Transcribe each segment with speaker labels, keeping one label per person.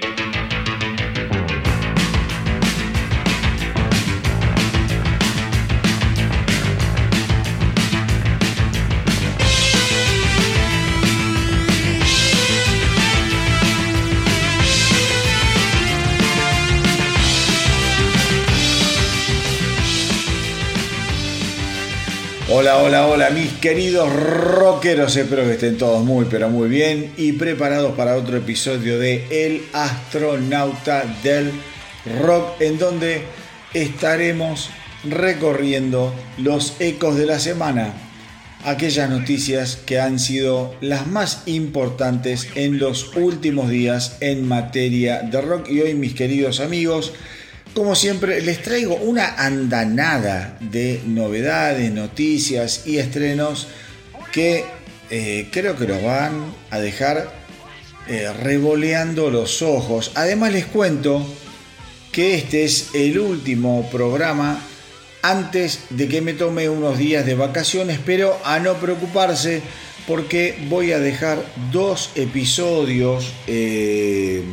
Speaker 1: Thank you. Hola, hola, hola, mis queridos rockeros. Espero que estén todos muy, pero muy bien y preparados para otro episodio de El astronauta del rock, en donde estaremos recorriendo los ecos de la semana, aquellas noticias que han sido las más importantes en los últimos días en materia de rock. Y hoy, mis queridos amigos, como siempre, les traigo una andanada de novedades, noticias y estrenos que eh, creo que los van a dejar eh, revoleando los ojos. Además les cuento que este es el último programa antes de que me tome unos días de vacaciones, pero a no preocuparse porque voy a dejar dos episodios. Eh,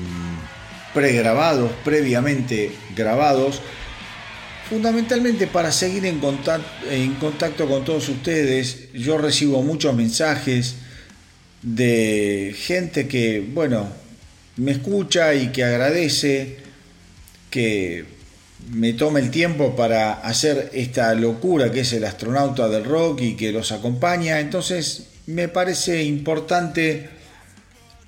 Speaker 1: pregrabados, previamente grabados, fundamentalmente para seguir en contacto, en contacto con todos ustedes. Yo recibo muchos mensajes de gente que, bueno, me escucha y que agradece que me tome el tiempo para hacer esta locura que es el astronauta del rock y que los acompaña. Entonces me parece importante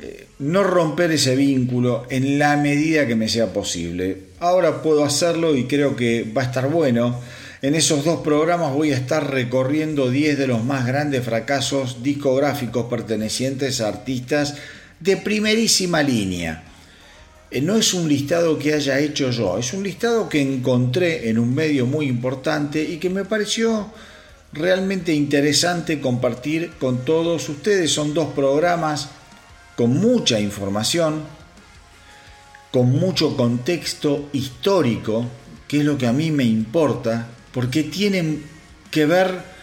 Speaker 1: eh, no romper ese vínculo en la medida que me sea posible. Ahora puedo hacerlo y creo que va a estar bueno. En esos dos programas voy a estar recorriendo 10 de los más grandes fracasos discográficos pertenecientes a artistas de primerísima línea. Eh, no es un listado que haya hecho yo, es un listado que encontré en un medio muy importante y que me pareció realmente interesante compartir con todos ustedes. Son dos programas con mucha información, con mucho contexto histórico, que es lo que a mí me importa, porque tienen que ver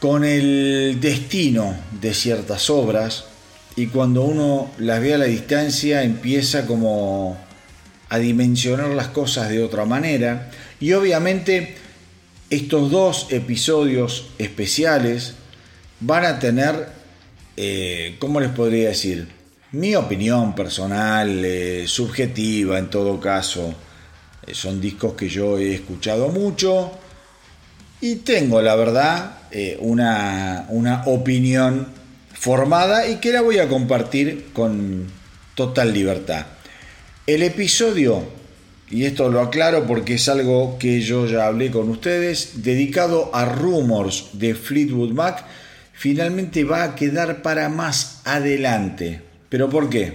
Speaker 1: con el destino de ciertas obras y cuando uno las ve a la distancia empieza como a dimensionar las cosas de otra manera y obviamente estos dos episodios especiales van a tener eh, ¿cómo les podría decir? Mi opinión personal, eh, subjetiva en todo caso. Eh, son discos que yo he escuchado mucho y tengo, la verdad, una, una opinión formada y que la voy a compartir con total libertad. El episodio, y esto lo aclaro porque es algo que yo ya hablé con ustedes, dedicado a Rumors de Fleetwood Mac, finalmente va a quedar para más adelante. ¿Pero por qué?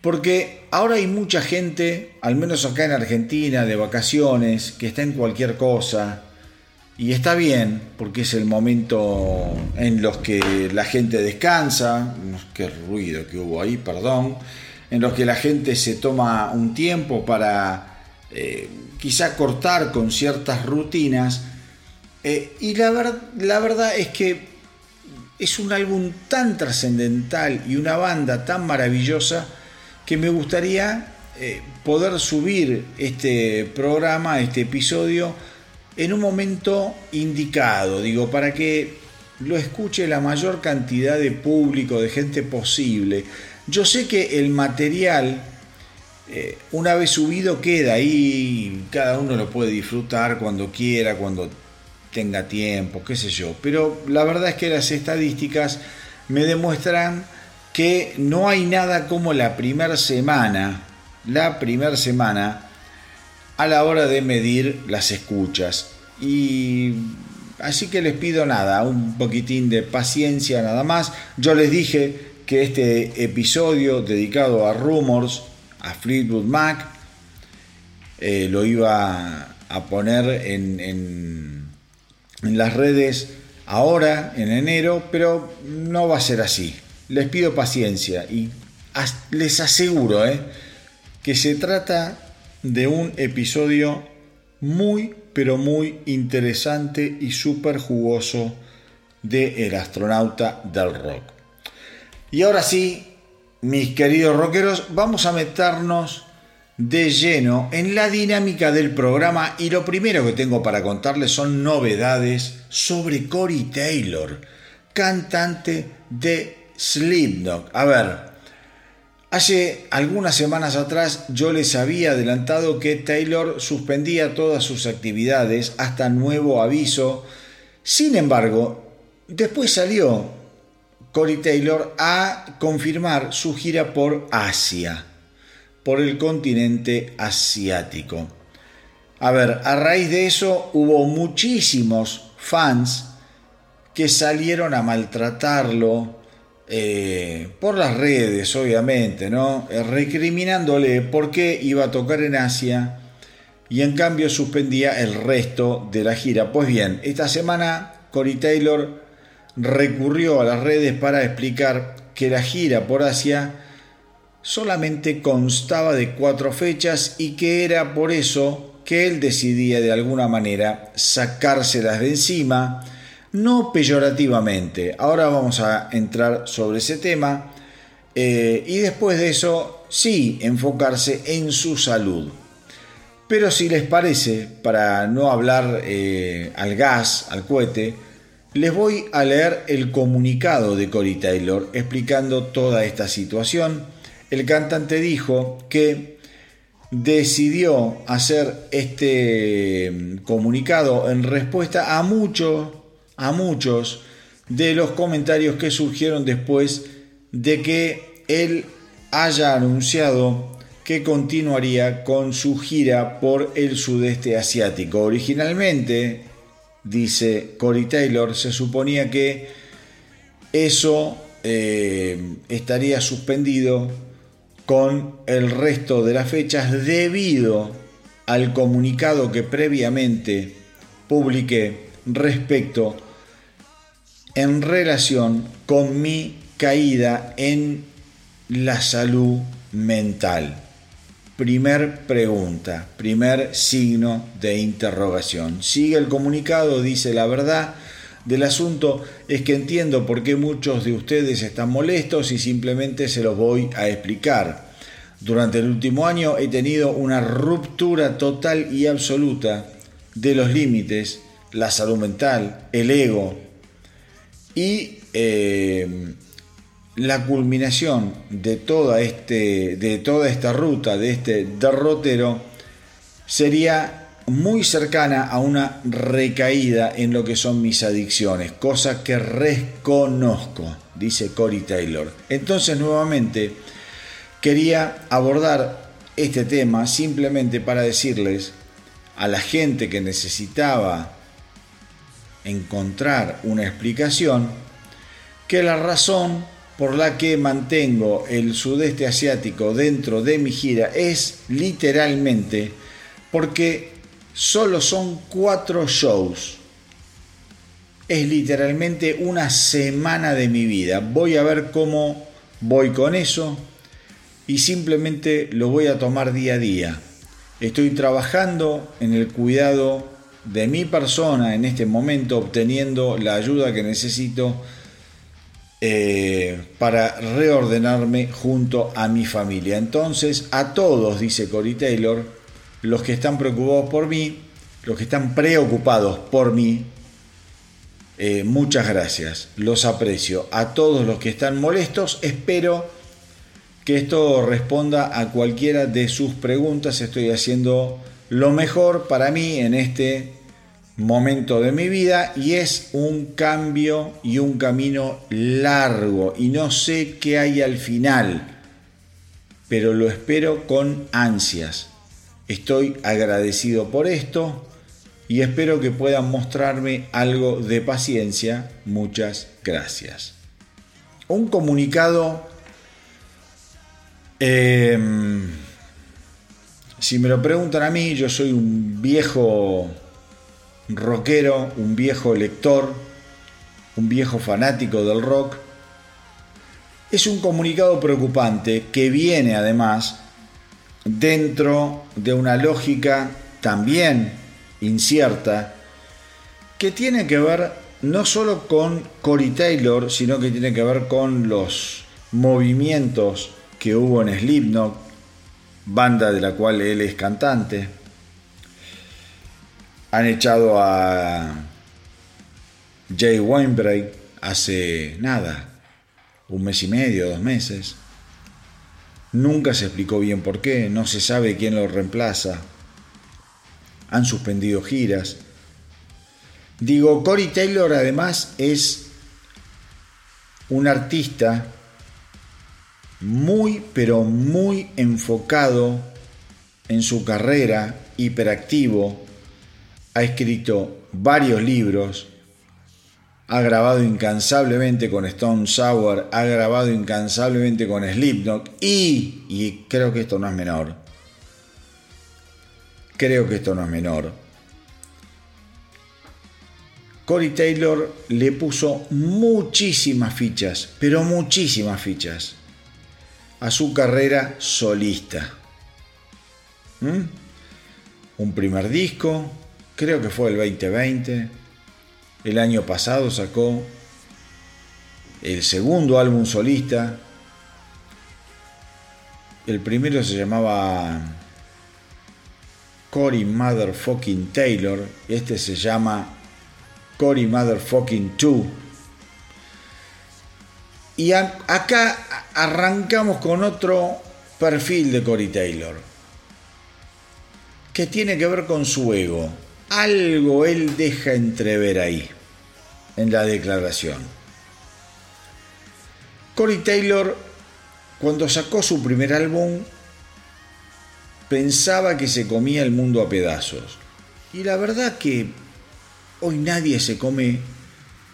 Speaker 1: Porque ahora hay mucha gente, al menos acá en Argentina, de vacaciones, que está en cualquier cosa. Y está bien, porque es el momento en los que la gente descansa. Qué ruido que hubo ahí, perdón. En los que la gente se toma un tiempo para eh, quizá cortar con ciertas rutinas eh, y la, la verdad es que es un álbum tan trascendental y una banda tan maravillosa que me gustaría eh, poder subir este programa, este episodio, en un momento indicado, digo, para que lo escuche la mayor cantidad de público, de gente posible. Yo sé que el material, eh, una vez subido, queda ahí, cada uno lo puede disfrutar cuando quiera, cuando tenga tiempo, qué sé yo. Pero la verdad es que las estadísticas me demuestran que no hay nada como la primera semana, la primera semana, a la hora de medir las escuchas. Y así que les pido nada, un poquitín de paciencia nada más. Yo les dije que este episodio dedicado a Rumors, a Fleetwood Mac, eh, lo iba a poner en en las redes ahora, en enero, pero no va a ser así. Les pido paciencia y les aseguro eh, que se trata de un episodio muy, pero muy interesante y súper jugoso de El astronauta del rock. Y ahora sí, mis queridos rockeros, vamos a meternos de lleno en la dinámica del programa y lo primero que tengo para contarles son novedades sobre Cory Taylor, cantante de Slipknot. A ver, hace algunas semanas atrás yo les había adelantado que Taylor suspendía todas sus actividades hasta nuevo aviso. Sin embargo, después salió Cory Taylor a confirmar su gira por Asia por el continente asiático. A ver, a raíz de eso hubo muchísimos fans que salieron a maltratarlo eh, por las redes, obviamente, ¿no? Eh, recriminándole por qué iba a tocar en Asia y en cambio suspendía el resto de la gira. Pues bien, esta semana Cory Taylor recurrió a las redes para explicar que la gira por Asia solamente constaba de cuatro fechas y que era por eso que él decidía de alguna manera sacárselas de encima, no peyorativamente. Ahora vamos a entrar sobre ese tema eh, y después de eso sí enfocarse en su salud. Pero si les parece, para no hablar eh, al gas, al cohete, les voy a leer el comunicado de Cory Taylor explicando toda esta situación el cantante dijo que decidió hacer este mm, comunicado en respuesta a muchos, a muchos de los comentarios que surgieron después de que él haya anunciado que continuaría con su gira por el sudeste asiático. Originalmente, dice Cory Taylor, se suponía que eso eh, estaría suspendido con el resto de las fechas debido al comunicado que previamente publiqué respecto en relación con mi caída en la salud mental. Primer pregunta, primer signo de interrogación. Sigue el comunicado, dice la verdad del asunto es que entiendo por qué muchos de ustedes están molestos y simplemente se los voy a explicar. Durante el último año he tenido una ruptura total y absoluta de los límites, la salud mental, el ego y eh, la culminación de toda, este, de toda esta ruta, de este derrotero, sería muy cercana a una recaída en lo que son mis adicciones, cosa que reconozco, dice Cory Taylor. Entonces nuevamente quería abordar este tema simplemente para decirles a la gente que necesitaba encontrar una explicación que la razón por la que mantengo el sudeste asiático dentro de mi gira es literalmente porque solo son cuatro shows. Es literalmente una semana de mi vida. Voy a ver cómo voy con eso y simplemente lo voy a tomar día a día. Estoy trabajando en el cuidado de mi persona en este momento, obteniendo la ayuda que necesito eh, para reordenarme junto a mi familia. Entonces, a todos, dice Cory Taylor, los que están preocupados por mí, los que están preocupados por mí, eh, muchas gracias, los aprecio. A todos los que están molestos, espero que esto responda a cualquiera de sus preguntas. Estoy haciendo lo mejor para mí en este momento de mi vida y es un cambio y un camino largo y no sé qué hay al final, pero lo espero con ansias. Estoy agradecido por esto y espero que puedan mostrarme algo de paciencia. Muchas gracias. Un comunicado, em, si me lo preguntan a mí, yo soy un viejo rockero, un viejo lector, un viejo fanático del rock. Es un comunicado preocupante que viene además dentro de una lógica también incierta que tiene que ver no solo con Cory Taylor, sino que tiene que ver con los movimientos que hubo en Slipknot, banda de la cual él es cantante. Han echado a Jay Weinberg hace nada, un mes y medio, dos meses. Nunca se explicó bien por qué, no se sabe quién lo reemplaza. Han suspendido giras. Digo, Cory Taylor además es un artista muy, pero muy enfocado en su carrera, hiperactivo, ha escrito varios libros, ha grabado incansablemente con Stone Sour, ha grabado incansablemente con Slipknot y, creo que esto no es menor, creo que esto no es menor, Corey Taylor le puso muchísimas fichas, pero muchísimas fichas a su carrera solista. ¿Mm? Un primer disco, creo que fue el 2020. El año pasado sacó el segundo álbum solista. El primero se llamaba Cory Motherfucking Taylor. Este se llama Cory Motherfucking 2 y acá arrancamos con otro perfil de Cory Taylor, que tiene que ver con su ego. Algo él deja entrever ahí, en la declaración. Cory Taylor, cuando sacó su primer álbum, pensaba que se comía el mundo a pedazos. Y la verdad que hoy nadie se come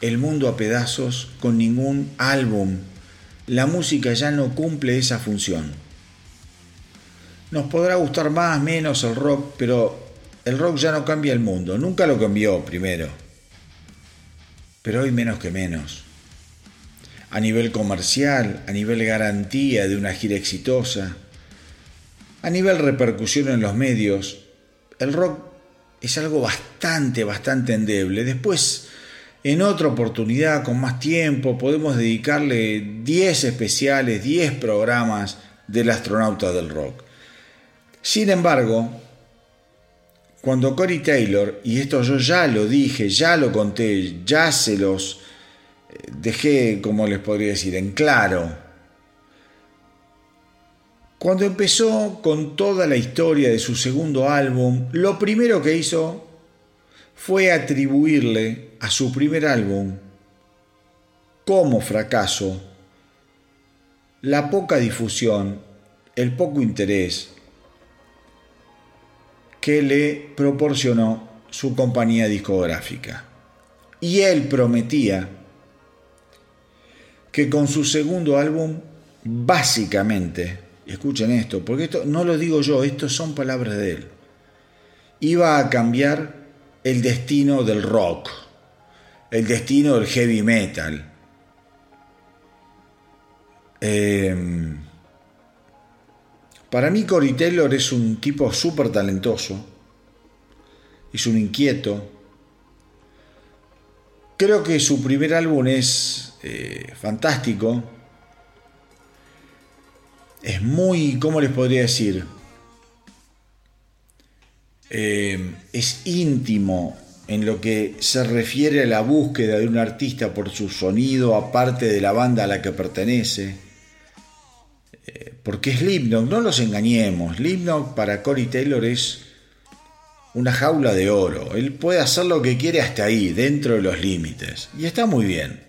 Speaker 1: el mundo a pedazos con ningún álbum. La música ya no cumple esa función. Nos podrá gustar más, menos el rock, pero el rock ya no cambia el mundo. Nunca lo cambió primero. Pero hoy menos que menos. A nivel comercial, a nivel garantía de una gira exitosa, a nivel repercusión en los medios, el rock es algo bastante, bastante endeble. Después en otra oportunidad, con más tiempo, podemos dedicarle 10 especiales, 10 programas del astronauta del rock. Sin embargo, cuando Cory Taylor, y esto yo ya lo dije, ya lo conté, ya se los eh, dejé, como les podría decir, en claro, cuando empezó con toda la historia de su segundo álbum, lo primero que hizo fue atribuirle a su primer álbum como fracaso la poca difusión, el poco interés que le proporcionó su compañía discográfica. Y él prometía que con su segundo álbum, básicamente, escuchen esto, porque esto no lo digo yo, esto son palabras de él, iba a cambiar el destino del rock, el destino del heavy metal. Em, para mí Cory Taylor es un tipo súper talentoso, es un inquieto. Creo que su primer álbum es eh, fantástico. Es muy, ¿cómo les podría decir? Eh, es íntimo en lo que se refiere a la búsqueda de un artista por su sonido, aparte de la banda a la que pertenece. Porque Slipknot, no los engañemos, Slipknot para Cory Taylor es una jaula de oro. Él puede hacer lo que quiere hasta ahí, dentro de los límites. Y está muy bien.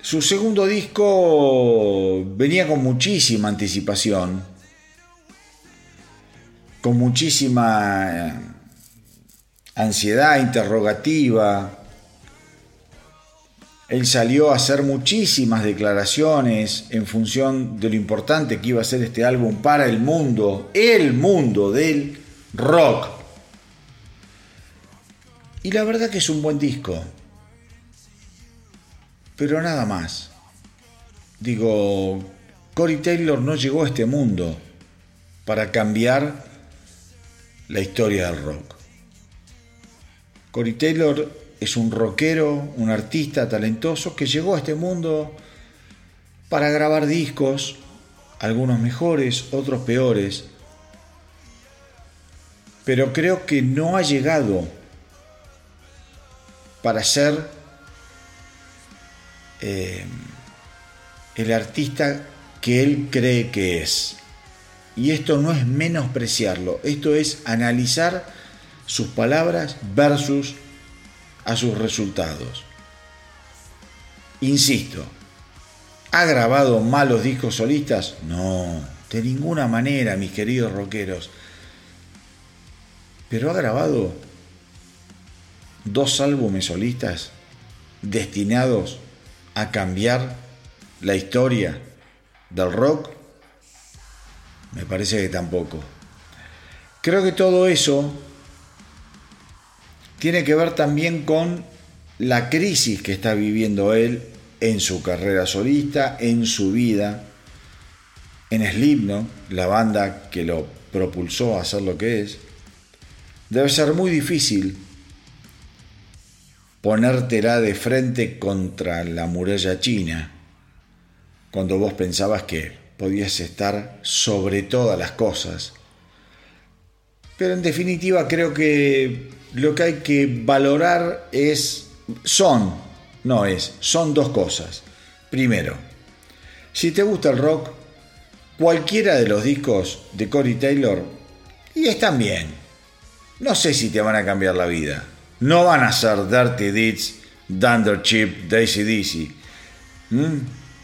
Speaker 1: Su segundo disco venía con muchísima anticipación con muchísima eh, ansiedad interrogativa. Él salió a hacer muchísimas declaraciones en función de lo importante que iba a ser este álbum para el mundo, el mundo del rock. Y la verdad que es un buen disco. Pero nada más. Digo, Cory Taylor no llegó a este mundo para cambiar la historia del rock. Cory Taylor es un rockero, un artista talentoso que llegó a este mundo para grabar discos, algunos mejores, otros peores, pero creo que no ha llegado para ser eh, el artista que él cree que es. Y esto no es menospreciarlo, esto es analizar sus palabras versus a sus resultados. Insisto, ¿ha grabado malos discos solistas? No, de ninguna manera, mis queridos rockeros. Pero ha grabado dos álbumes solistas destinados a cambiar la historia del rock? Me parece que tampoco. Creo que todo eso tiene que ver también con la crisis que está viviendo él en su carrera solista, en su vida, en Slipknot, la banda que lo propulsó a ser lo que es. Debe ser muy difícil ponértela de frente contra la muralla china, cuando vos pensabas que podías estar sobre todas las cosas. Pero en definitiva creo que lo que hay que valorar es, son, no es, son dos cosas. Primero, si te gusta el rock, cualquiera de los discos de Cory Taylor, y están bien, no sé si te van a cambiar la vida no van a ser Dirty Deeds, Dunder Chip, Daisy. ¿Mm?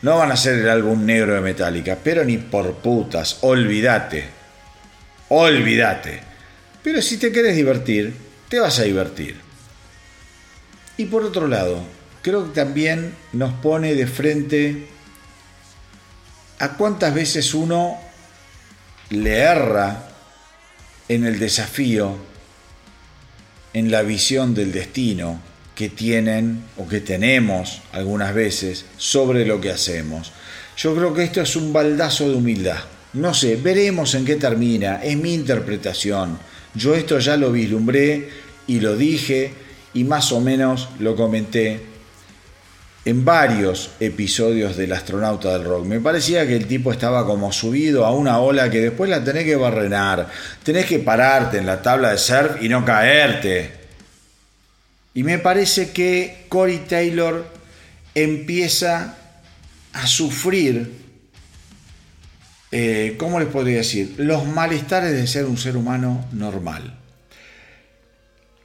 Speaker 1: No van a ser el álbum negro de Metallica, pero ni por putas, olvídate. Olvídate. Pero si te quieres divertir, te vas a divertir. Y por otro lado, creo que también nos pone de frente a cuántas veces uno le erra en el desafío en la visión del destino que tienen o que tenemos algunas veces sobre lo que hacemos. Yo creo que esto es un baldazo de humildad. No sé, veremos en qué termina, es mi interpretación. Yo esto ya lo vislumbré y lo dije y más o menos lo comenté en varios episodios del astronauta del rock. Me parecía que el tipo estaba como subido a una ola que después la tenés que barrenar. Tenés que pararte en la tabla de surf y no caerte. Y me parece que Corey Taylor empieza a sufrir, eh, ¿cómo les podría decir? Los malestares de ser un ser humano normal.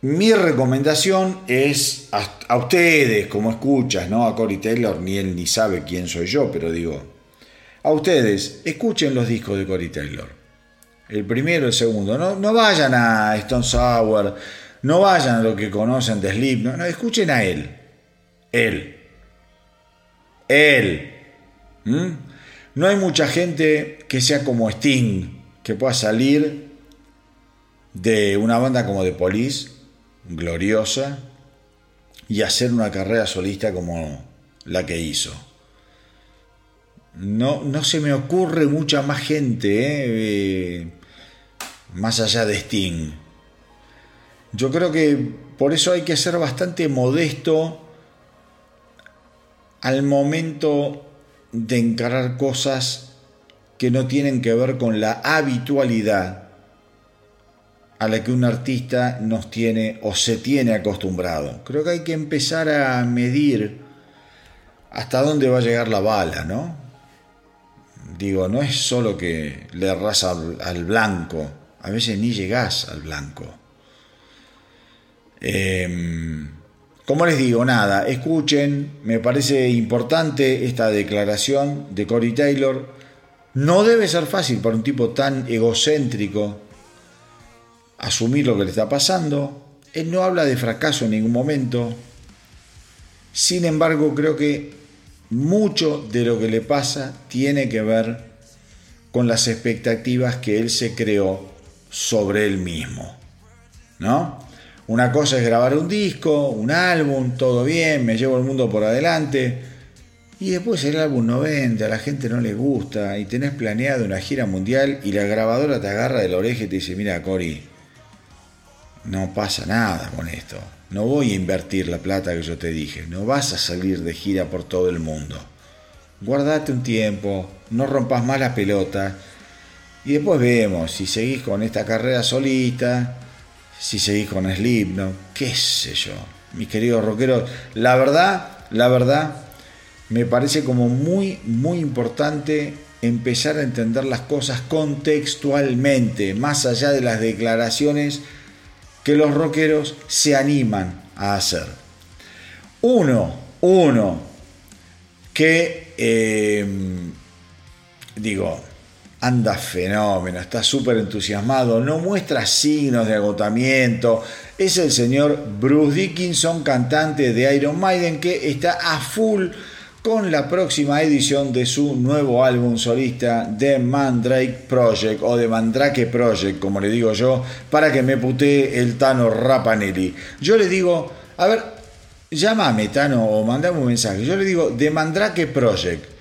Speaker 1: Mi recomendación es a, ustedes, como escuchas, ¿no? A Cory Taylor, ni él ni sabe quién soy yo, pero digo, a ustedes, escuchen los discos de Cory Taylor. El primero, el segundo. No, no vayan a Stone Sour, no vayan a lo que conocen de Sleep, no, escuchen a él. Él. Él. ¿Mm? No hay mucha gente que sea como Sting, que pueda salir de una banda como The Police gloriosa y hacer una carrera solista como la que hizo. No, no se me ocurre mucha más gente, ¿eh? Más allá de Sting. Yo creo que por eso hay que ser bastante modesto al momento de encarar cosas que no tienen que ver con la habitualidad a la que un artista nos tiene o se tiene acostumbrado. Creo que hay que empezar a medir hasta dónde va a llegar la bala, ¿no? Digo, no es solo que le erras al, blanco, a veces ni llegás al blanco. Em, como les digo, nada, escuchen, me parece importante esta declaración de Cory Taylor. No debe ser fácil para un tipo tan egocéntrico asumir lo que le está pasando. Él no habla de fracaso en ningún momento. Sin embargo, creo que mucho de lo que le pasa tiene que ver con las expectativas que él se creó sobre él mismo. ¿No? Una cosa es grabar un disco, un álbum, todo bien, me llevo el mundo por adelante. Y después el álbum no vende, a la gente no le gusta y tenés planeado una gira mundial y la grabadora te agarra de la oreja y te dice, mira Cory, no pasa nada con esto. No voy a invertir la plata que yo te dije. No vas a salir de gira por todo el mundo. guardate un tiempo, no rompas más la pelota. Y después vemos si seguís con esta carrera solita, si seguís con ¿no? qué sé yo. Mis queridos rockeros, la verdad, la verdad, me parece como muy, muy importante empezar a entender las cosas contextualmente, más allá de las declaraciones que los rockeros se animan a hacer. Uno, uno, que, eh, digo, anda fenómeno, está súper entusiasmado, no muestra signos de agotamiento. Es el señor Bruce Dickinson, cantante de Iron Maiden, que está a full con la próxima edición de su nuevo álbum solista The Mandrake Project o The Mandrake Project, como le digo yo, para que me putee el Tano Rapanelli. Yo le digo, a ver, llámame Tano o mandame un mensaje. Yo le digo The Mandrake Project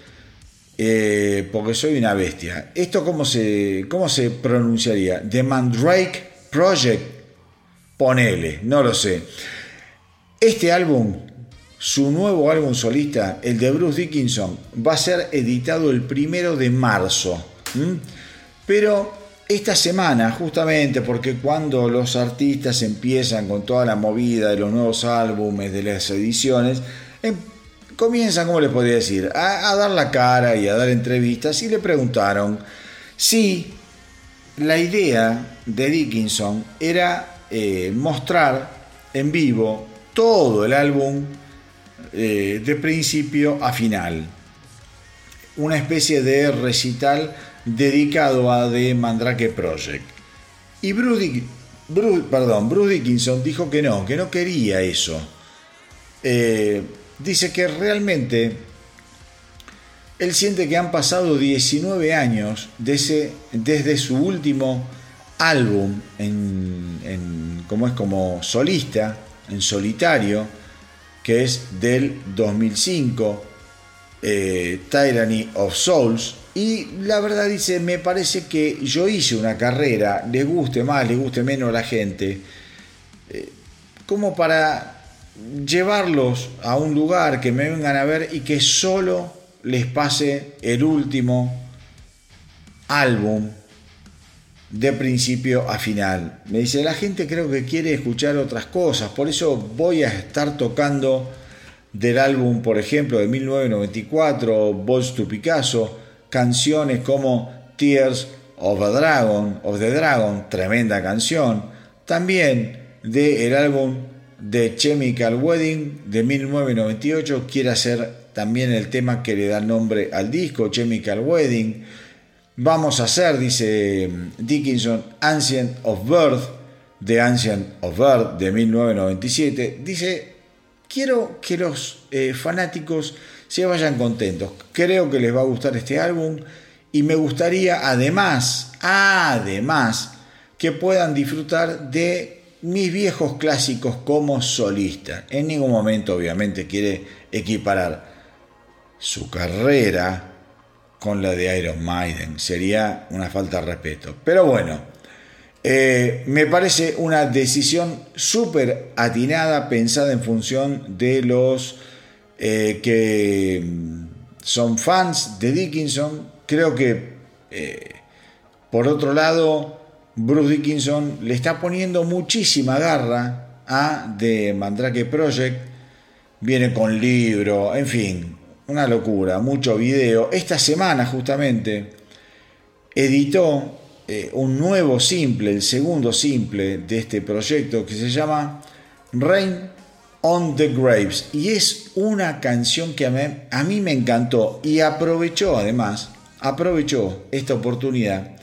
Speaker 1: eh, porque soy una bestia. ¿Esto cómo se, cómo se pronunciaría? The Mandrake Project. Ponele, no lo sé. Este álbum, su nuevo álbum solista, el de Bruce Dickinson, va a ser editado el primero de marzo. Pero esta semana, justamente porque cuando los artistas empiezan con toda la movida de los nuevos álbumes, de las ediciones, em, comienzan, ¿cómo les podría decir?, a, dar la cara y a dar entrevistas y le preguntaron si la idea de Dickinson era eh, mostrar en vivo todo el álbum eh, de principio a final. Una especie de recital dedicado a The Mandrake Project. Y Bruce Dickinson dijo que no, que no quería eso. Eh, dice que realmente él siente que han pasado 19 años desde, desde su último álbum en, como es como solista, en solitario, que es del 2005, eh, Tyranny of Souls. Y la verdad dice, me parece que yo hice una carrera, le guste más, le guste menos a la gente, eh, como para llevarlos a un lugar que me vengan a ver y que solo les pase el último álbum de principio a final. Me dice, la gente creo que quiere escuchar otras cosas, por eso voy a estar tocando del álbum, por ejemplo, de 1994, Balls to Picasso, canciones como Tears of a Dragon, of the Dragon, tremenda canción, también del álbum de Chemical Wedding de 1998 quiere hacer también el tema que le da nombre al disco, Chemical Wedding. Vamos a hacer, dice Dickinson, Ancient of Birth, de Ancient of Birth de 1997. Dice, quiero que los eh, fanáticos se vayan contentos. Creo que les va a gustar este álbum y me gustaría además, además, que puedan disfrutar de mis viejos clásicos como solista. En ningún momento obviamente quiere equiparar su carrera con la de Iron Maiden. Sería una falta de respeto. Pero bueno, eh, me parece una decisión súper atinada, pensada en función de los eh, que son fans de Dickinson. Creo que, eh, por otro lado, Bruce Dickinson le está poniendo muchísima garra a The Mandrake Project. Viene con libro, en fin, una locura, mucho video. Esta semana justamente editó eh, un nuevo simple, el segundo simple de este proyecto que se llama Rain on the Graves. Y es una canción que a mí, a mí me encantó y aprovechó además, aprovechó esta oportunidad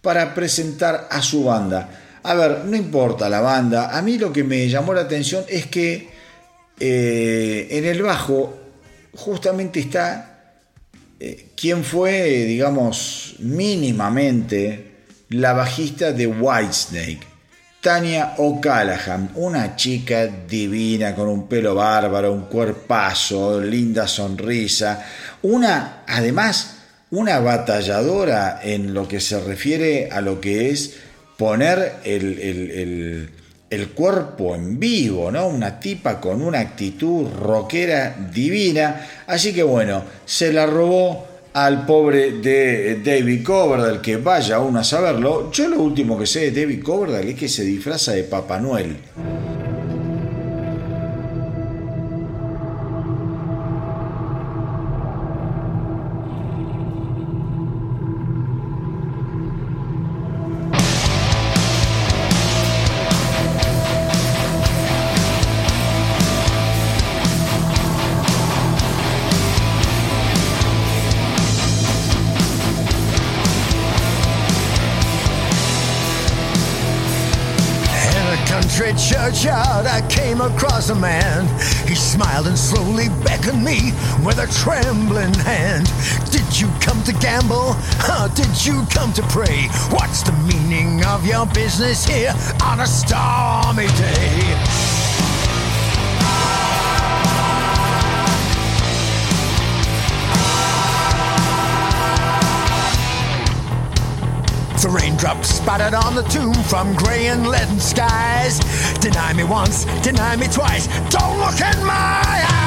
Speaker 1: para presentar a su banda. A ver, no importa la banda, a mí lo que me llamó la atención es que eh, en el bajo justamente está eh, quien fue, digamos, mínimamente la bajista de Whitesnake, Tania O'Callaghan, una chica divina con un pelo bárbaro, un cuerpazo, linda sonrisa, una, además, una batalladora en lo que se refiere a lo que es poner el, el cuerpo en vivo, ¿no? Una tipa con una actitud rockera divina. Así que bueno, se la robó al pobre de David Coverdale, que vaya uno a saberlo. Yo lo último que sé de David Coverdale es que se disfraza de Papá Noel.
Speaker 2: Smiled and slowly beckoned me with a trembling hand. Did you come to gamble? Did you come to pray? What's the meaning of your business here on a stormy day? The raindrops spattered on the tomb from grey and leaden skies. Deny me once, deny me twice. Don't look in my eyes.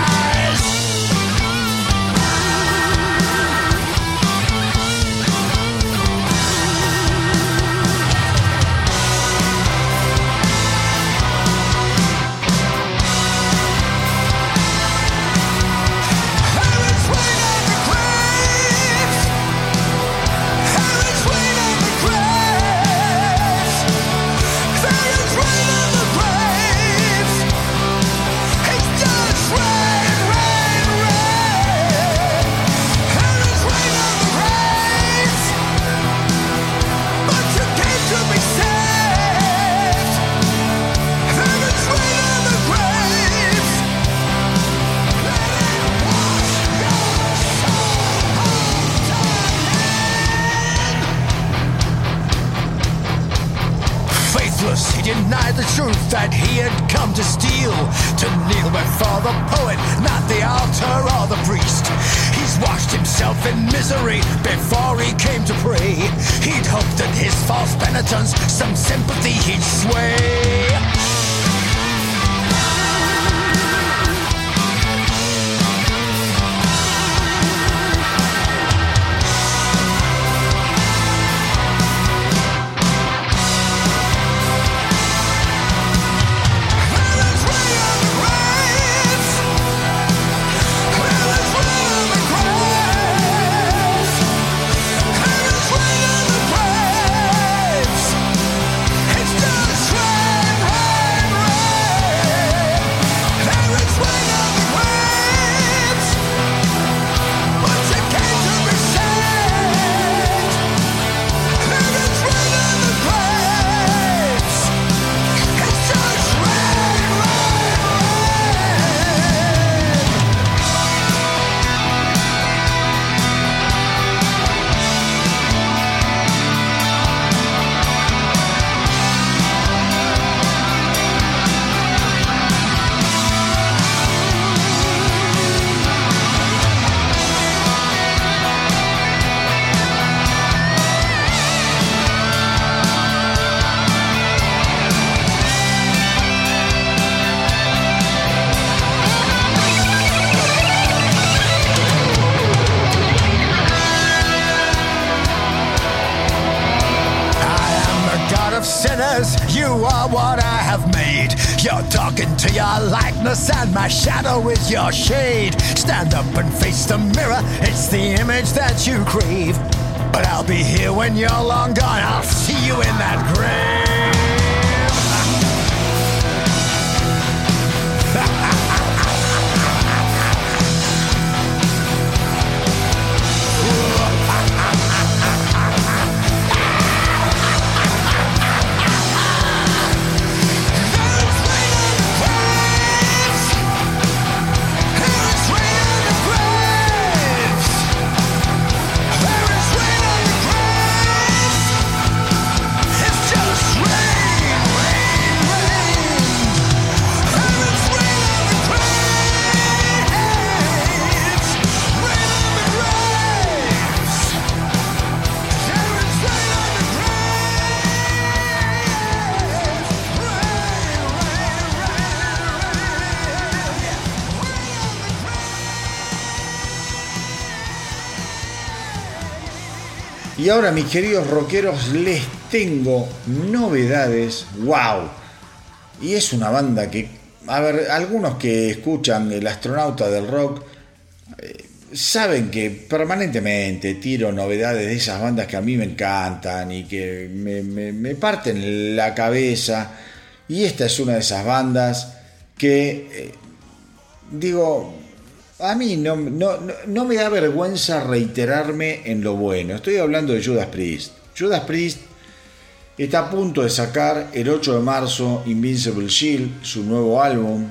Speaker 1: Y ahora, mis queridos rockeros, les tengo novedades. ¡Wow! Y es una banda que, a ver, algunos que escuchan El astronauta del rock eh, saben que permanentemente tiro novedades de esas bandas que a mí me encantan y que me, parten la cabeza. Y esta es una de esas bandas que, eh, digo, a mí no, me da vergüenza reiterarme en lo bueno. Estoy hablando de Judas Priest. Judas Priest está a punto de sacar el 8 de marzo Invincible Shield, su nuevo álbum.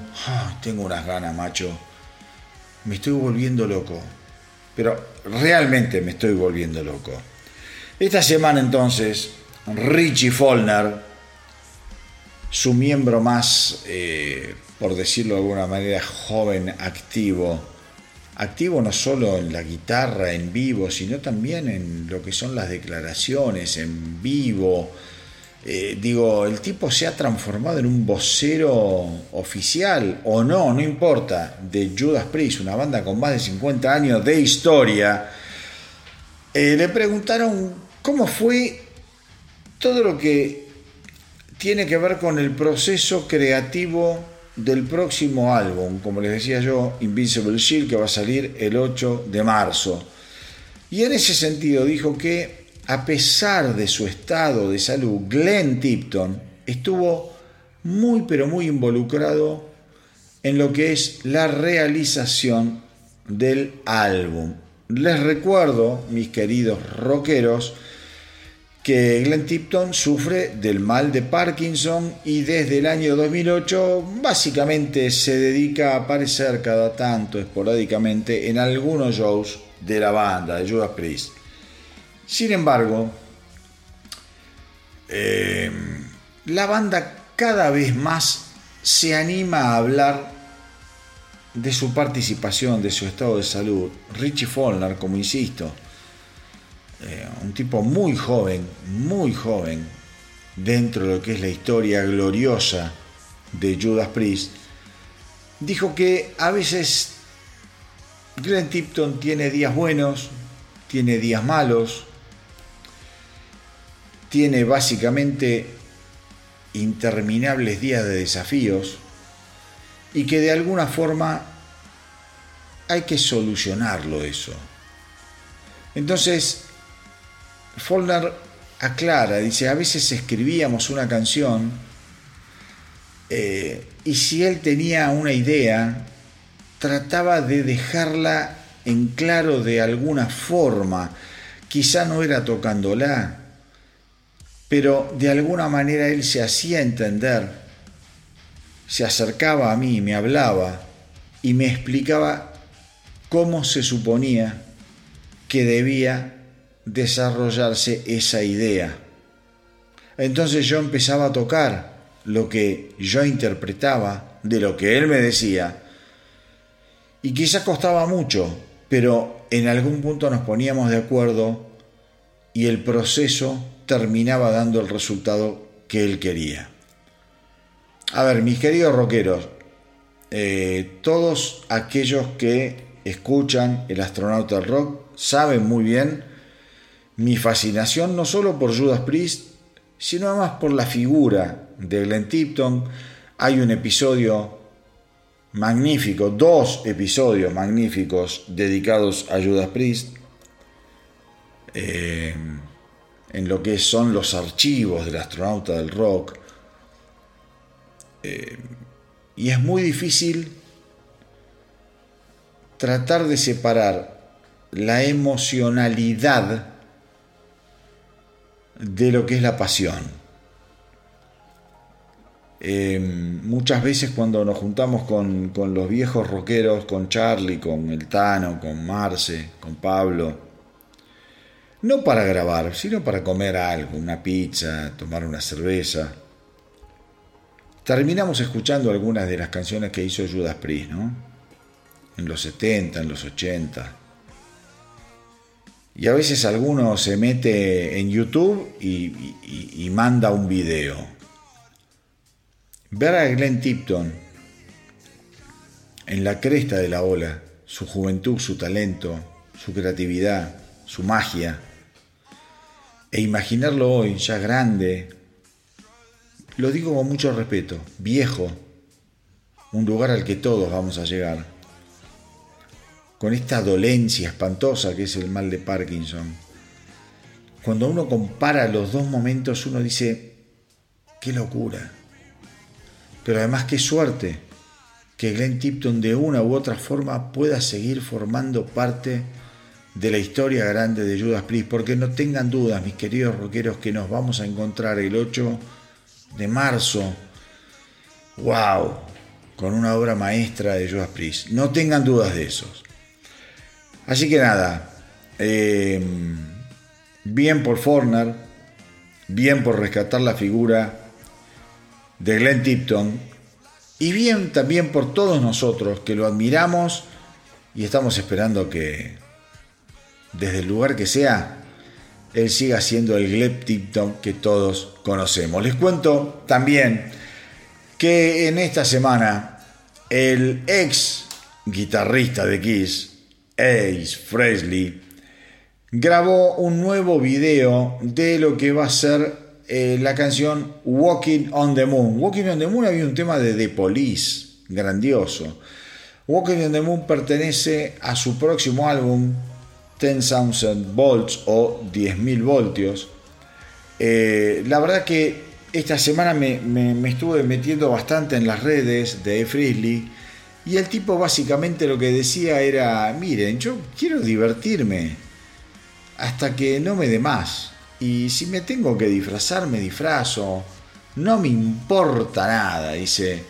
Speaker 1: tengo unas ganas, macho. Me estoy volviendo loco. Pero realmente me estoy volviendo loco. Esta semana entonces, Richie Follner, su miembro más, eh, por decirlo de alguna manera, joven, activo, activo no solo en la guitarra en vivo, sino también en lo que son las declaraciones en vivo. Eh, digo, el tipo se ha transformado en un vocero oficial o no, no importa, de Judas Priest, una banda con más de 50 años de historia. Eh, le preguntaron cómo fue todo lo que tiene que ver con el proceso creativo del próximo álbum, como les decía yo, Invincible Shield, que va a salir el 8 de marzo. Y en ese sentido dijo que, a pesar de su estado de salud, Glenn Tipton estuvo muy pero muy involucrado en lo que es la realización del álbum. Les recuerdo, mis queridos rockeros, que Glenn Tipton sufre del mal de Parkinson y desde el año 2008 básicamente se dedica a aparecer cada tanto esporádicamente en algunos shows de la banda de Judas Priest. Sin embargo, eh, la banda cada vez más se anima a hablar de su participación, de su estado de salud. Richie Follner, como insisto, eh, un tipo muy joven, muy joven, dentro de lo que es la historia gloriosa de Judas Priest, dijo que a veces Glenn Tipton tiene días buenos, tiene días malos, tiene básicamente interminables días de desafíos y que de alguna forma hay que solucionarlo eso. Entonces, Follner aclara, dice, a veces escribíamos una canción eh, y si él tenía una idea, trataba de dejarla en claro de alguna forma. Quizá no era tocándola, pero de alguna manera él se hacía entender, se acercaba a mí, me hablaba y me explicaba cómo se suponía que debía desarrollarse esa idea. Entonces yo empezaba a tocar lo que yo interpretaba de lo que él me decía. Y quizás costaba mucho, pero en algún punto nos poníamos de acuerdo y el proceso terminaba dando el resultado que él quería. A ver, mis queridos rockeros, eh, todos aquellos que escuchan el astronauta rock saben muy bien mi fascinación no solo por Judas Priest, sino además por la figura de Glenn Tipton. Hay un episodio magnífico, dos episodios magníficos dedicados a Judas Priest, eh, en lo que son los archivos del astronauta del rock. Eh, y es muy difícil tratar de separar la emocionalidad de lo que es la pasión. Em, muchas veces cuando nos juntamos con, con, los viejos rockeros, con Charlie, con el Tano, con Marce, con Pablo, no para grabar, sino para comer algo, una pizza, tomar una cerveza, terminamos escuchando algunas de las canciones que hizo Judas Priest, ¿no? En los 70, en los 80. Y a veces alguno se mete en YouTube y, manda un video. Ver a Glenn Tipton en la cresta de la ola, su juventud, su talento, su creatividad, su magia, e imaginarlo hoy, ya grande, lo digo con mucho respeto, viejo, un lugar al que todos vamos a llegar, con esta dolencia espantosa que es el mal de Parkinson. Cuando uno compara los dos momentos, uno dice, qué locura. Pero además qué suerte que Glenn Tipton de una u otra forma pueda seguir formando parte de la historia grande de Judas Priest, porque no tengan dudas, mis queridos rockeros, que nos vamos a encontrar el 8 de marzo. ¡Wow! Con una obra maestra de Judas Priest. No tengan dudas de eso. Así que nada, eh, bien por Forner, bien por rescatar la figura de Glenn Tipton y bien también por todos nosotros que lo admiramos y estamos esperando que desde el lugar que sea, él siga siendo el Gleb Tipton que todos conocemos. Les cuento también que en esta semana el ex guitarrista de Kiss, Ace Frehley, grabó un nuevo video de lo que va a ser eh, la canción Walking on the Moon. Walking on the Moon había un tema de The Police, grandioso. Walking on the Moon pertenece a su próximo álbum 10,000 volts o 10.000 voltios. Eh, la verdad que esta semana me, estuve metiendo bastante en las redes de Frizzly y el tipo básicamente lo que decía era, miren, yo quiero divertirme hasta que no me dé más. Y si me tengo que disfrazar, me disfrazo. No me importa nada, dice.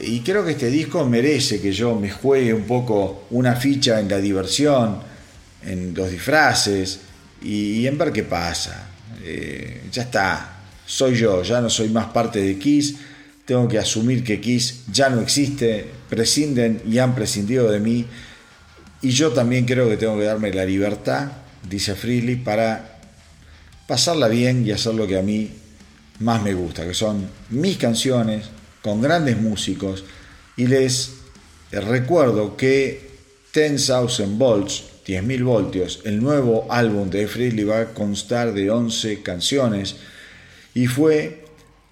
Speaker 1: Y creo que este disco merece que yo me juegue un poco una ficha en la diversión, en los disfraces y, en ver qué pasa. Eh, ya está, soy yo, ya no soy más parte de Kiss. Tengo que asumir que Kiss ya no existe, prescinden y han prescindido de mí. Y yo también creo que tengo que darme la libertad, dice Freely, para pasarla bien y hacer lo que a mí más me gusta, que son mis canciones con grandes músicos. Y les recuerdo que 10,000 volts 10.000 voltios. El nuevo álbum de Freely va a constar de 11 canciones y fue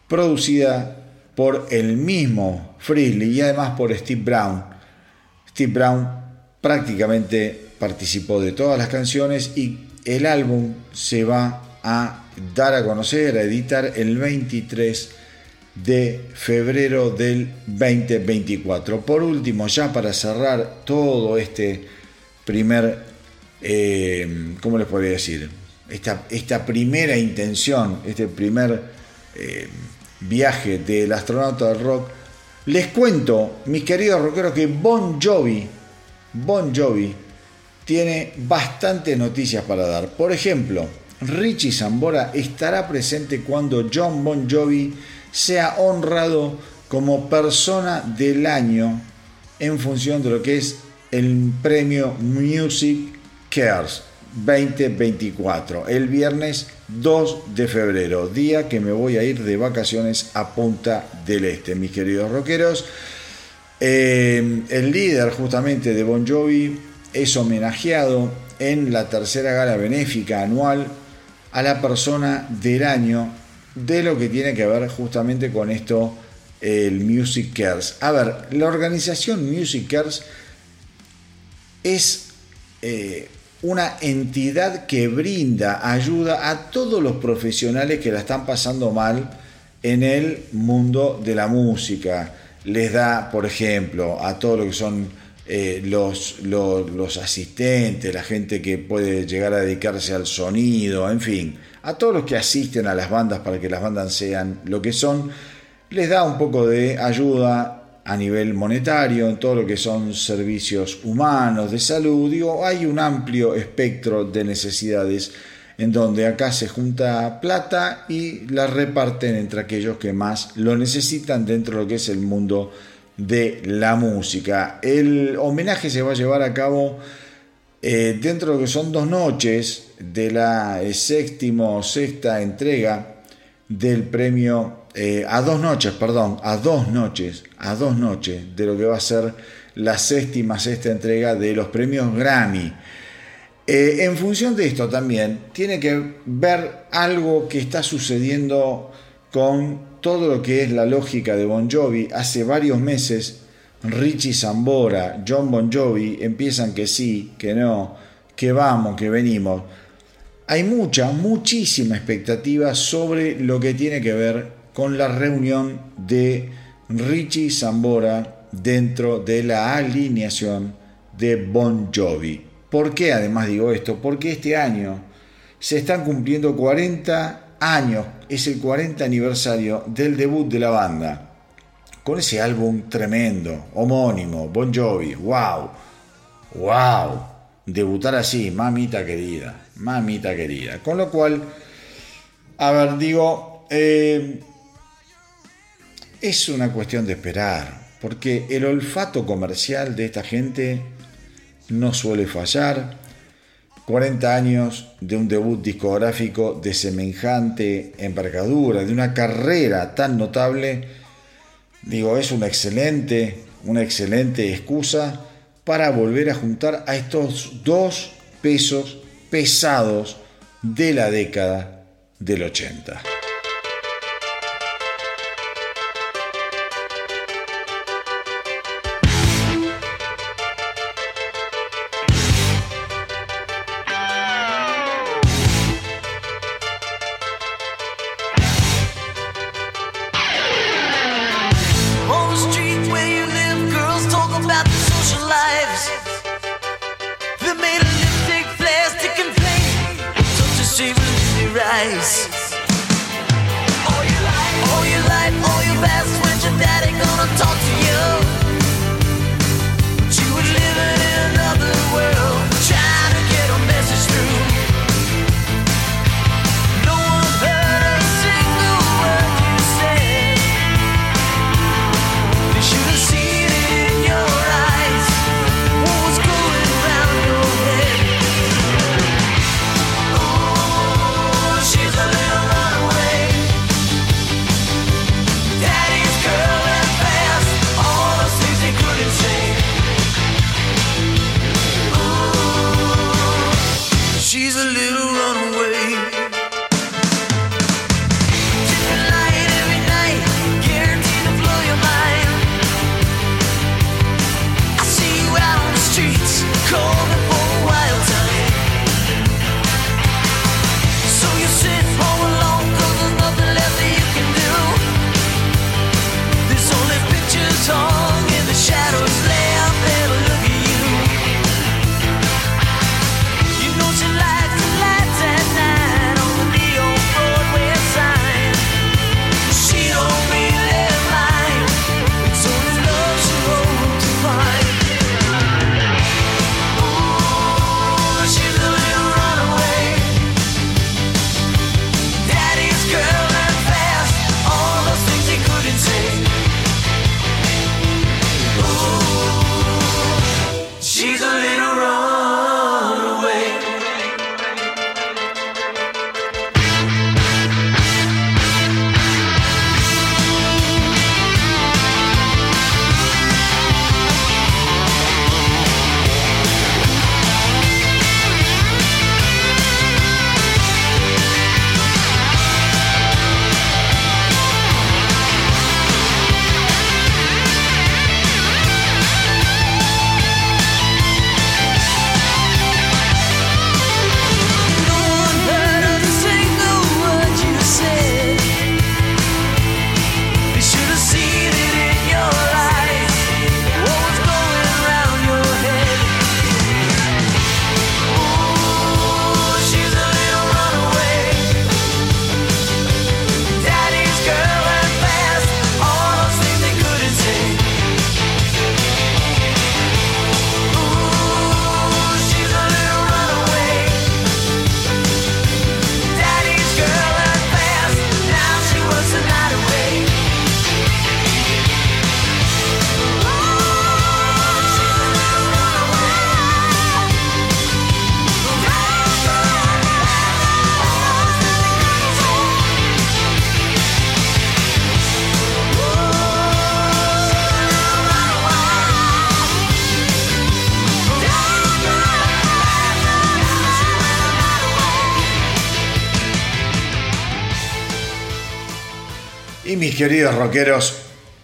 Speaker 1: producida por el mismo Freely y además por Steve Brown. Steve Brown prácticamente participó de todas las canciones y el álbum se va a dar a conocer, a editar el 23 de febrero del 2024. Por último, ya para cerrar todo este primer, eh, ¿cómo les podría decir? Esta, esta primera intención, este primer eh, viaje del astronauta del rock, les cuento, mis queridos rockeros, que Bon Jovi, Bon Jovi, tiene bastantes noticias para dar. Por ejemplo, Richie Zambora estará presente cuando John Bon Jovi sea honrado como persona del año en función de lo que es el premio Music Cares 2024, el viernes 2 de febrero, día que me voy a ir de vacaciones a Punta del Este, mis queridos rockeros. Eh, el líder justamente de Bon Jovi es homenajeado en la tercera gala benéfica anual a la persona del año de lo que tiene que ver justamente con esto el Music Cares. A ver, la organización Music Cares es eh, una entidad que brinda ayuda a todos los profesionales que la están pasando mal en el mundo de la música. Les da, por ejemplo, a todo lo que son eh, los, los, asistentes, la gente que puede llegar a dedicarse al sonido, en fin, a todos los que asisten a las bandas para que las bandas sean lo que son, les da un poco de ayuda a nivel monetario, en todo lo que son servicios humanos, de salud, digo, hay un amplio espectro de necesidades en donde acá se junta plata y la reparten entre aquellos que más lo necesitan dentro de lo que es el mundo de la música. El homenaje se va a llevar a cabo eh, dentro de lo que son dos noches de la eh, séptimo sexta entrega del premio eh, a dos noches, perdón, a dos noches, a dos noches de lo que va a ser la séptima, sexta entrega de los premios Grammy. Eh, en función de esto también tiene que ver algo que está sucediendo con todo lo que es la lógica de Bon Jovi. Hace varios meses Richie Zambora, John Bon Jovi empiezan que sí, que no, que vamos, que venimos. Hay mucha, muchísima expectativa sobre lo que tiene que ver con la reunión de Richie Zambora dentro de la alineación de Bon Jovi. ¿Por qué además digo esto? Porque este año se están cumpliendo 40 años, es el 40 aniversario del debut de la banda, con ese álbum tremendo, homónimo, Bon Jovi, wow, wow, debutar así, mamita querida, mamita querida. Con lo cual, a ver, digo, eh, es una cuestión de esperar, porque el olfato comercial de esta gente no suele fallar. 40 años de un debut discográfico de semejante envergadura, de una carrera tan notable, digo, es una excelente, una excelente excusa para volver a juntar a estos dos pesos pesados de la década del 80. Queridos rockeros,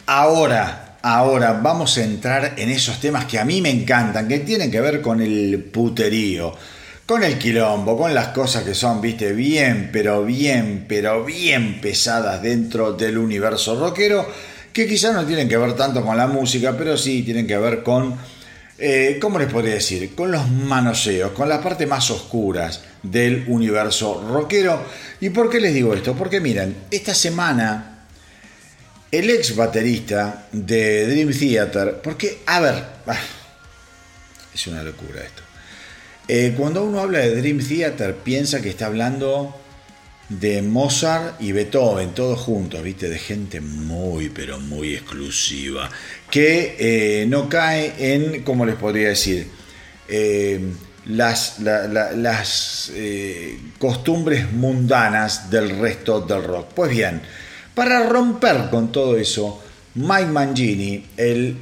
Speaker 1: ahora, ahora vamos a entrar en esos temas que a mí me encantan, que tienen que ver con el puterío, con el quilombo, con las cosas que son, viste, bien, pero bien, pero bien pesadas dentro del universo rockero, que quizás no tienen que ver tanto con la música, pero sí tienen que ver con, eh, ¿cómo les podría decir? Con los manoseos, con las partes más oscuras del universo rockero. ¿Y por qué les digo esto? Porque miren, esta semana el ex baterista de Dream Theater, porque, a ver, es una locura esto. Eh, cuando uno habla de Dream Theater, piensa que está hablando de Mozart y Beethoven, todos juntos, ¿viste? De gente muy, pero muy exclusiva, que eh, no cae en, ¿cómo les podría decir? Eh, las costumbres mundanas del resto del rock. Pues bien, para romper con todo eso, Mike Mangini, el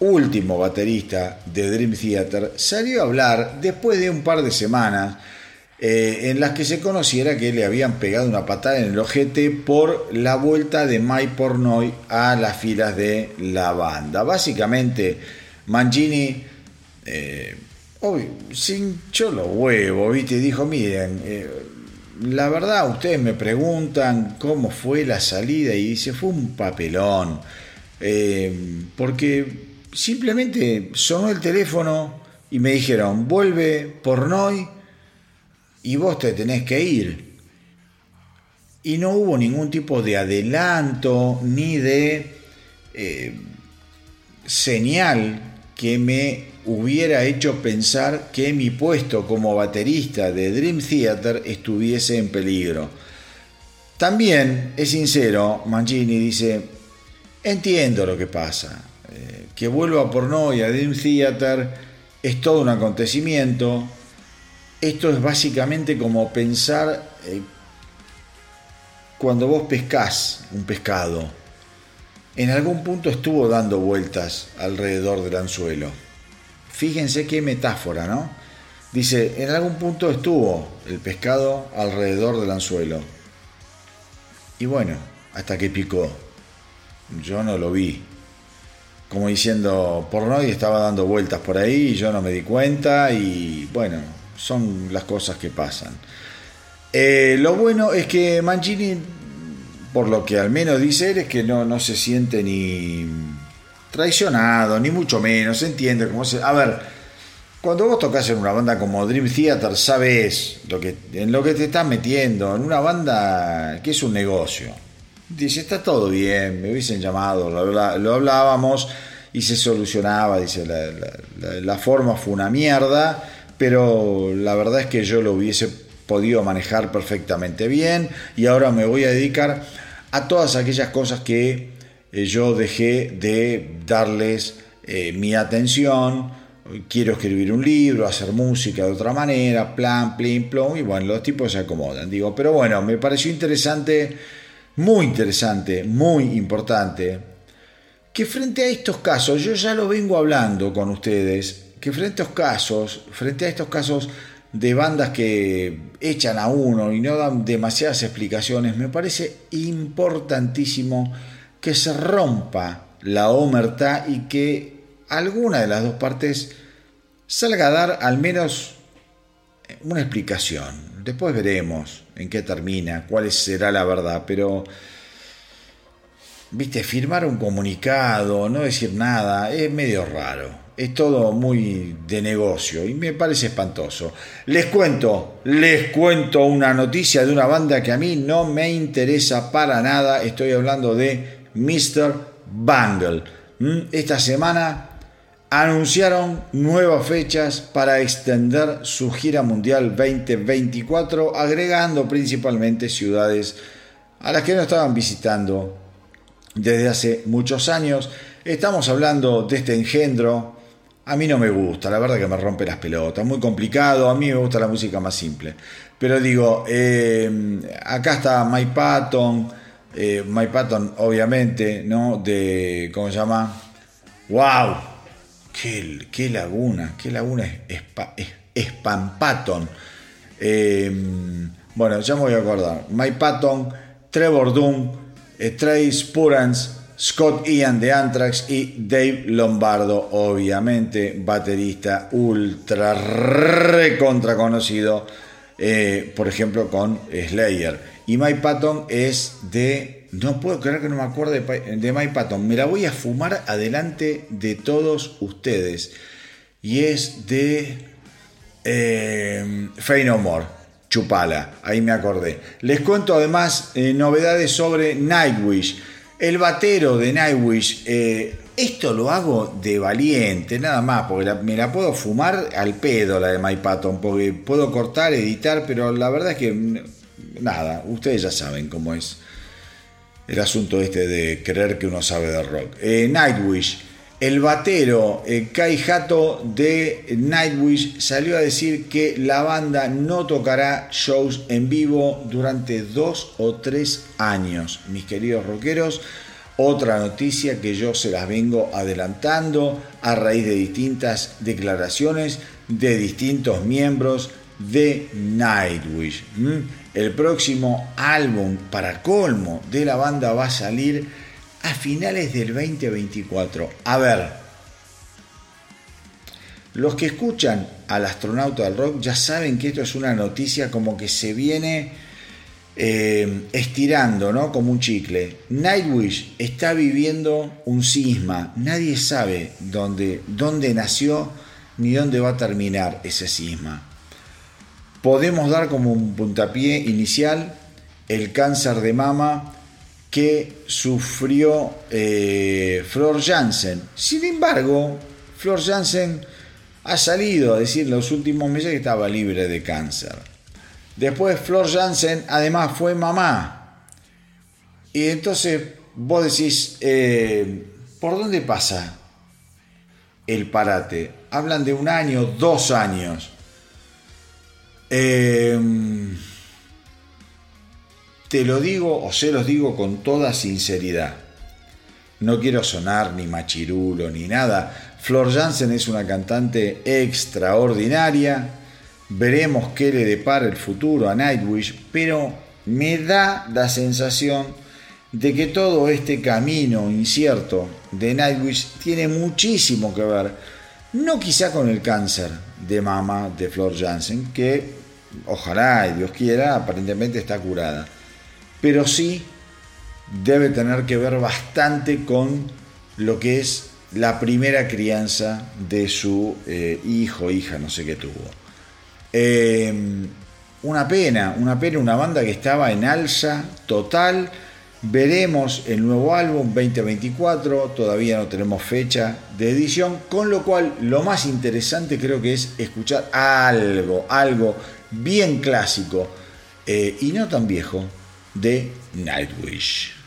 Speaker 1: último baterista de Dream Theater, salió a hablar después de un par de semanas eh, en las que se conociera que le habían pegado una patada en el ojete por la vuelta de Mike Pornoy a las filas de la banda. Básicamente, Mangini eh, se hinchó los huevos, ¿viste? Dijo, miren, eh, la verdad, ustedes me preguntan cómo fue la salida y dice, fue un papelón. Eh, porque simplemente sonó el teléfono y me dijeron, vuelve por Noy y vos te tenés que ir. Y no hubo ningún tipo de adelanto ni de eh, señal que me hubiera hecho pensar que mi puesto como baterista de Dream Theater estuviese en peligro. También es sincero, Mangini dice, entiendo lo que pasa, eh, que vuelva por y a Dream Theater es todo un acontecimiento, esto es básicamente como pensar eh, cuando vos pescás un pescado, en algún punto estuvo dando vueltas alrededor del anzuelo Fíjense qué metáfora, ¿no? Dice, en algún punto estuvo el pescado alrededor del anzuelo. Y bueno, hasta que picó. Yo no lo vi. Como diciendo, por nadie estaba dando vueltas por ahí y yo no me di cuenta y bueno, son las cosas que pasan. Eh, lo bueno es que Mancini, por lo que al menos dice él, es que no, no se siente ni traicionado, ni mucho menos, entiende cómo se... A ver, cuando vos tocas en una banda como Dream Theater, sabes lo que, en lo que te estás metiendo, en una banda que es un negocio. Dice, está todo bien, me hubiesen llamado, lo, hablábamos y se solucionaba, dice, la, la forma fue una mierda, pero la verdad es que yo lo hubiese podido manejar perfectamente bien y ahora me voy a dedicar a todas aquellas cosas que eh, yo dejé de darles eh, mi atención, quiero escribir un libro, hacer música de otra manera, plan, plin, plom, y bueno, los tipos se acomodan, digo, pero bueno, me pareció interesante, muy interesante, muy importante, que frente a estos casos, yo ya lo vengo hablando con ustedes, que frente a estos casos, frente a estos casos de bandas que echan a uno y no dan demasiadas explicaciones, me parece importantísimo que se rompa la omertá y que alguna de las dos partes salga a dar al menos una explicación. Después veremos en qué termina, cuál será la verdad, pero viste, firmar un comunicado, no decir nada, es medio raro. Es todo muy de negocio y me parece espantoso. Les cuento, les cuento una noticia de una banda que a mí no me interesa para nada. Estoy hablando de Mr. Bangle. Mm, esta semana anunciaron nuevas fechas para extender su gira mundial 2024, agregando principalmente ciudades a las que no estaban visitando desde hace muchos años. Estamos hablando de este engendro. A mí no me gusta, la verdad que me rompe las pelotas, muy complicado, a mí me gusta la música más simple. Pero digo, eh, acá está Mike Patton, eh, Mike Patton, obviamente, ¿no? De, ¿cómo se llama? ¡Wow! ¡Qué, laguna! ¡Qué laguna es, es, Patton! Eh, bueno, ya me voy a acordar. Mike Patton, Trevor Doom, Trace Purans, Scott Ian de Anthrax y Dave Lombardo, obviamente, baterista ultra recontra conocido, eh, por ejemplo, con Slayer. Y Mike Patton es de. No puedo creer que no me acuerde de Mike Patton. Me la voy a fumar adelante de todos ustedes. Y es de. Eh, Fey No More. Chupala, ahí me acordé. Les cuento además eh, novedades sobre Nightwish. El batero de Nightwish, eh, esto lo hago de valiente, nada más, porque me la puedo fumar al pedo la de My Patton, porque puedo cortar, editar, pero la verdad es que nada, ustedes ya saben cómo es el asunto este de creer que uno sabe de rock. Eh, Nightwish, el batero eh, Kai Hato de Nightwish salió a decir que la banda no tocará shows en vivo durante dos o tres años. Mis queridos rockeros, otra noticia que yo se las vengo adelantando a raíz de distintas declaraciones de distintos miembros de Nightwish. El próximo álbum para colmo de la banda va a salir a finales del 2024. A ver, los que escuchan al astronauta del rock ya saben que esto es una noticia como que se viene eh, estirando, ¿no? Como un chicle. Nightwish está viviendo un cisma. Nadie sabe dónde, dónde nació ni dónde va a terminar ese cisma. Podemos dar como un puntapié inicial el cáncer de mama que sufrió eh, Flor Jansen. Sin embargo, Flor Jansen ha salido a decir en los últimos meses que estaba libre de cáncer. Después Flor Jansen además fue mamá. Y entonces vos decís, eh, ¿por dónde pasa el parate? Hablan de un año, dos años. Eh, te lo digo o se los digo con toda sinceridad. No quiero sonar ni machirulo ni nada. Flor Jansen es una cantante extraordinaria. Veremos qué le depara el futuro a Nightwish, pero me da la sensación de que todo este camino incierto de Nightwish tiene muchísimo que ver, no quizá con el cáncer de mama de Flor Jansen, que ojalá y Dios quiera, aparentemente está curada pero sí debe tener que ver bastante con lo que es la primera crianza de su eh, hijo, hija, no sé qué tuvo. Eh, una pena, una pena, una banda que estaba en alza total. Veremos el nuevo álbum 2024, todavía no tenemos fecha de edición, con lo cual lo más interesante creo que es escuchar algo, algo bien clásico eh, y no tan viejo, de Nightwish.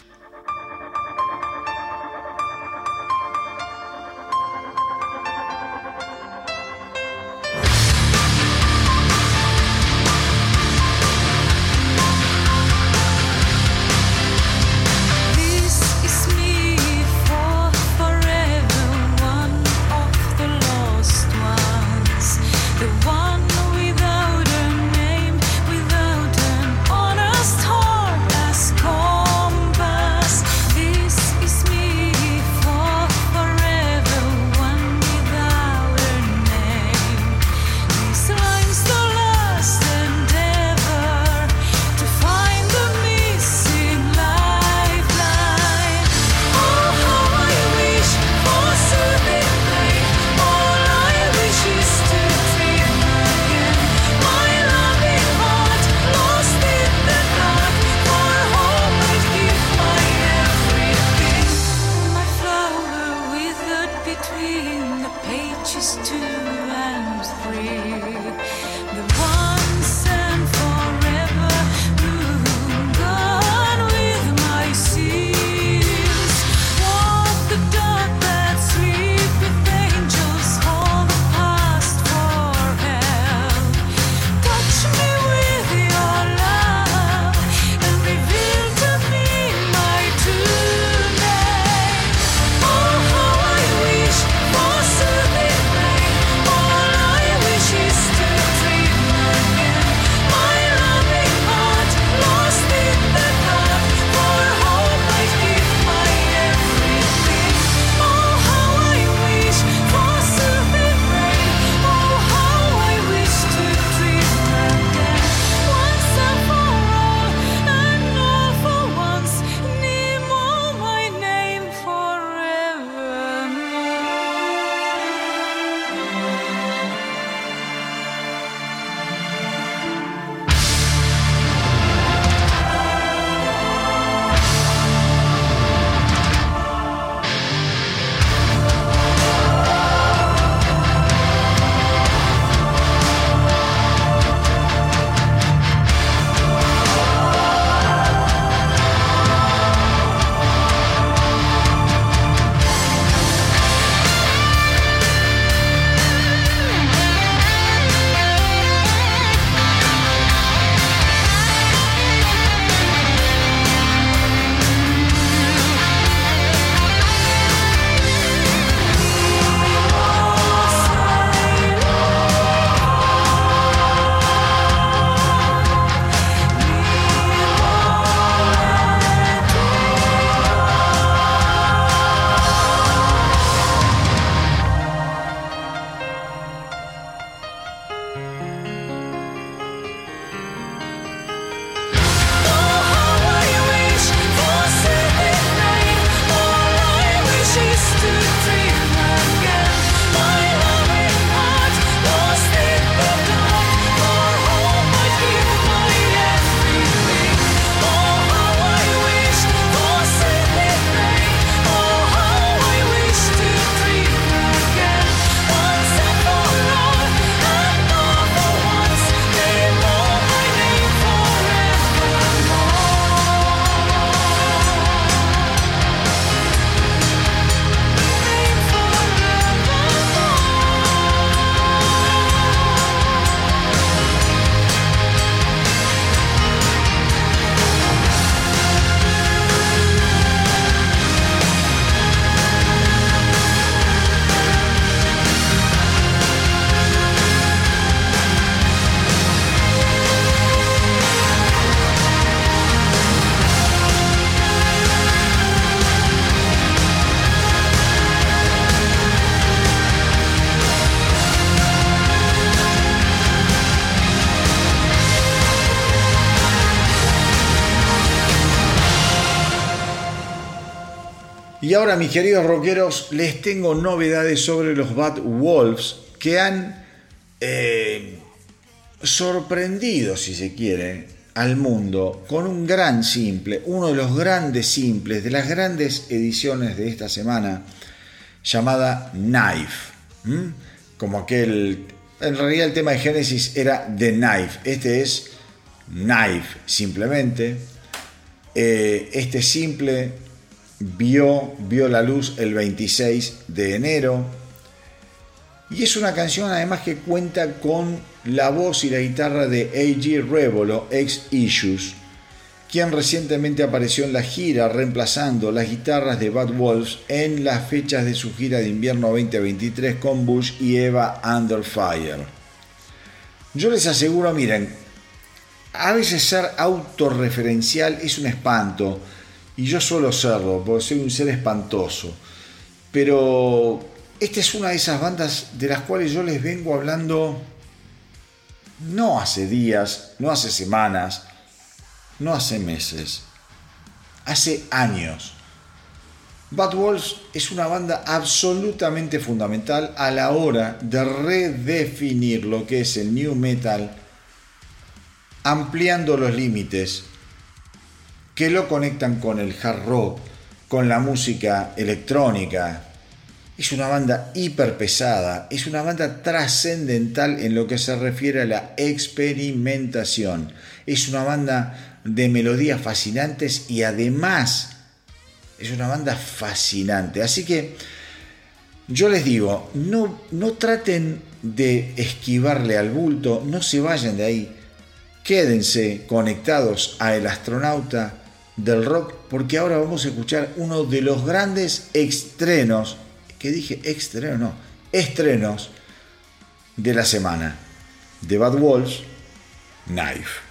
Speaker 1: Y ahora, mis queridos rockeros, les tengo novedades sobre los Bad Wolves que han eh, sorprendido, si se quiere, al mundo con un gran simple, uno de los grandes simples, de las grandes ediciones de esta semana, llamada Knife. Como aquel. En realidad, el tema de Génesis era The Knife. Este es Knife, simplemente. Eh, este simple vio, vio la luz el 26 de enero. Y es una canción además que cuenta con la voz y la guitarra de A.G. Revolo, ex Issues, quien recientemente apareció en la gira reemplazando las guitarras de Bad Wolves en las fechas de su gira de invierno 2023 con Bush y Eva Under Fire. Yo les aseguro, miren, a veces ser autorreferencial es un espanto, y yo suelo serlo, porque soy un ser espantoso, pero esta es una de esas bandas de las cuales yo les vengo hablando no hace días, no hace semanas, no hace meses, hace años. Bad Wolves es una banda absolutamente fundamental a la hora de redefinir lo que es el new metal, ampliando los límites que lo conectan con el hard rock, con la música electrónica, es una banda hiper pesada, es una banda trascendental en lo que se refiere a la experimentación. Es una banda de melodías fascinantes y además es una banda fascinante. Así que yo les digo, no, no traten de esquivarle al bulto, no se vayan de ahí. Quédense conectados a El astronauta del rock porque ahora vamos a escuchar uno de los grandes estrenos que dije estreno, no, estrenos de la semana. The Bad Wolves, Knife.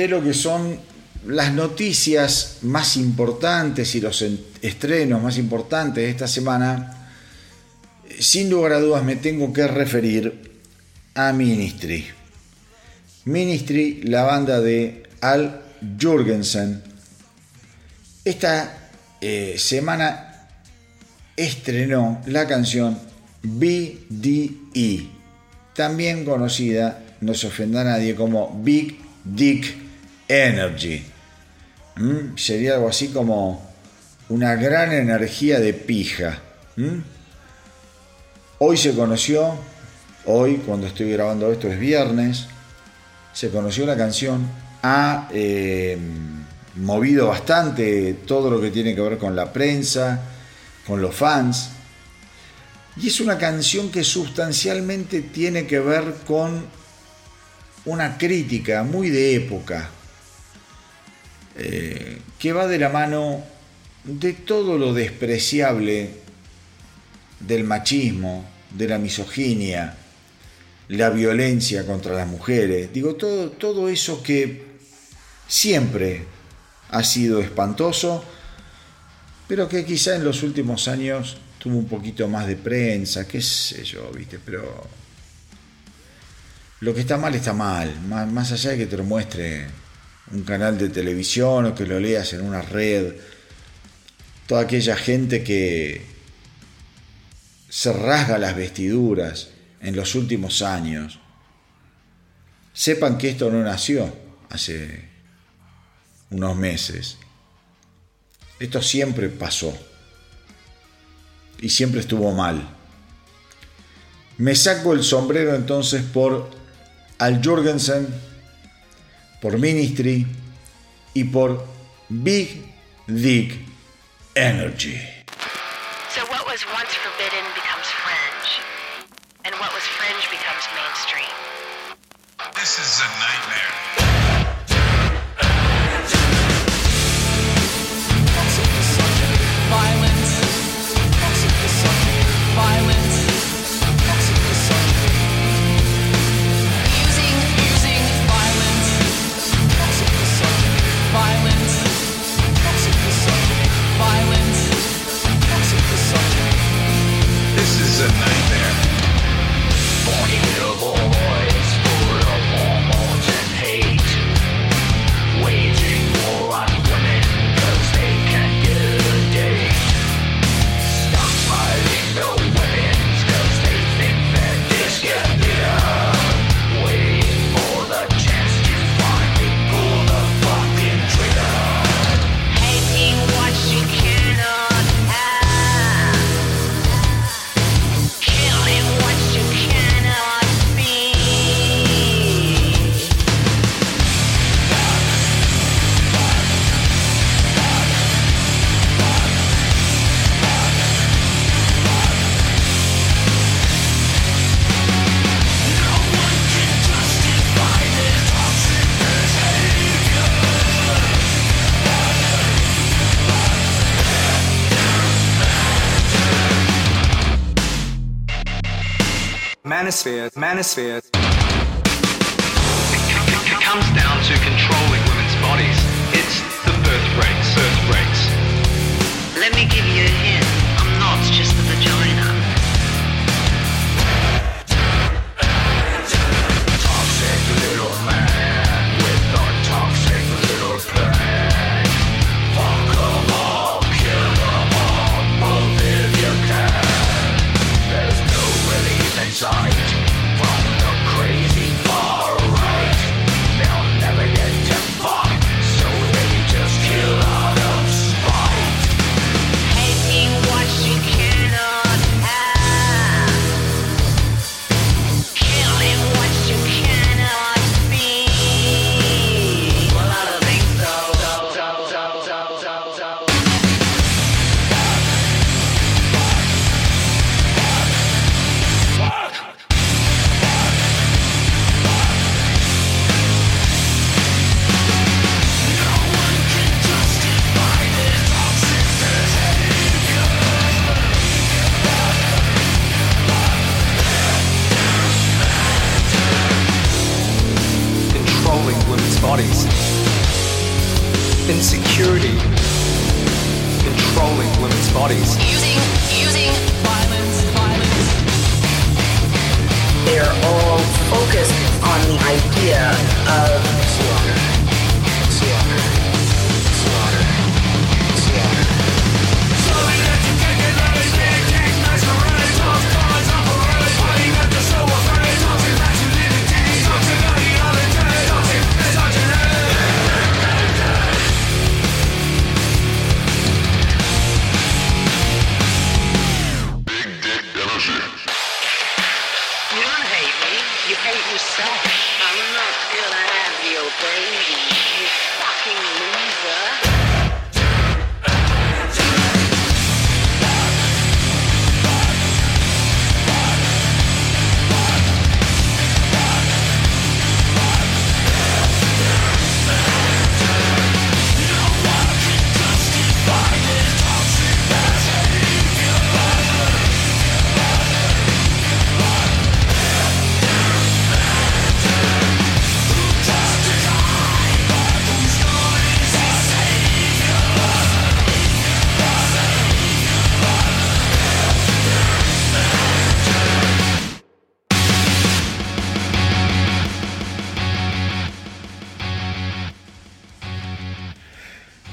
Speaker 1: De lo que son las noticias más importantes y los estrenos más importantes de esta semana, sin lugar a dudas me tengo que referir a Ministry. Ministry, la banda de Al Jurgensen, esta eh, semana estrenó la canción BDE, también conocida, no se ofenda a nadie, como Big Dick Energy. ¿Mm? Sería algo así como una gran energía de pija. ¿Mm? Hoy se conoció, hoy cuando estoy grabando esto es viernes, se conoció la canción, ha eh, movido bastante todo lo que tiene que ver con la prensa, con los fans. Y es una canción que sustancialmente tiene que ver con una crítica muy de época, eh, que va de la mano de todo lo despreciable del machismo, de la misoginia, la violencia contra las mujeres, digo, todo, todo eso que siempre ha sido espantoso, pero que quizá en los últimos años tuvo un poquito más de prensa, qué sé yo, viste, pero lo que está mal está mal, más, allá de que te lo muestre un canal de televisión o que lo leas en una red, toda aquella gente que se rasga las vestiduras en los últimos años, sepan que esto no nació hace unos meses. Esto siempre pasó y siempre estuvo mal. Me saco el sombrero entonces por Al Jorgensen, por Ministry y por Big Dick Energy.
Speaker 3: Manosphere, manosphere. It
Speaker 4: comes down to controlling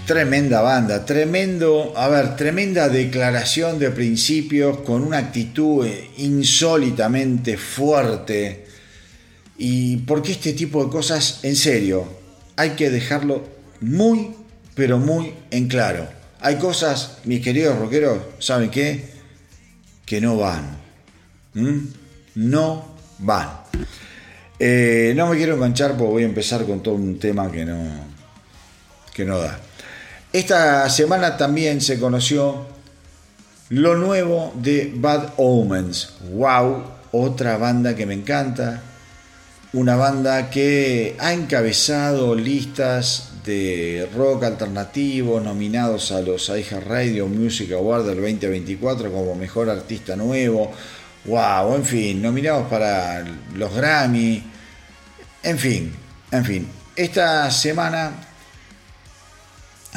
Speaker 1: Tremenda banda, tremendo, a ver, tremenda declaración de principios con una actitud eh, insólitamente fuerte. Y porque este tipo de cosas, en serio, hay que dejarlo muy, pero muy en claro. Hay cosas, mis queridos rockeros, ¿saben qué? Que no van. No van. Eh, no me quiero enganchar porque voy a empezar con todo un tema que no, que no da. Esta semana también se conoció lo nuevo de Bad Omens. ¡Wow! Otra banda que me encanta. Una banda que ha encabezado listas de rock alternativo nominados a los Radio Music Award del 2024 como mejor artista nuevo. ¡Wow! En fin, nominados para los Grammy. En fin, en fin. Esta semana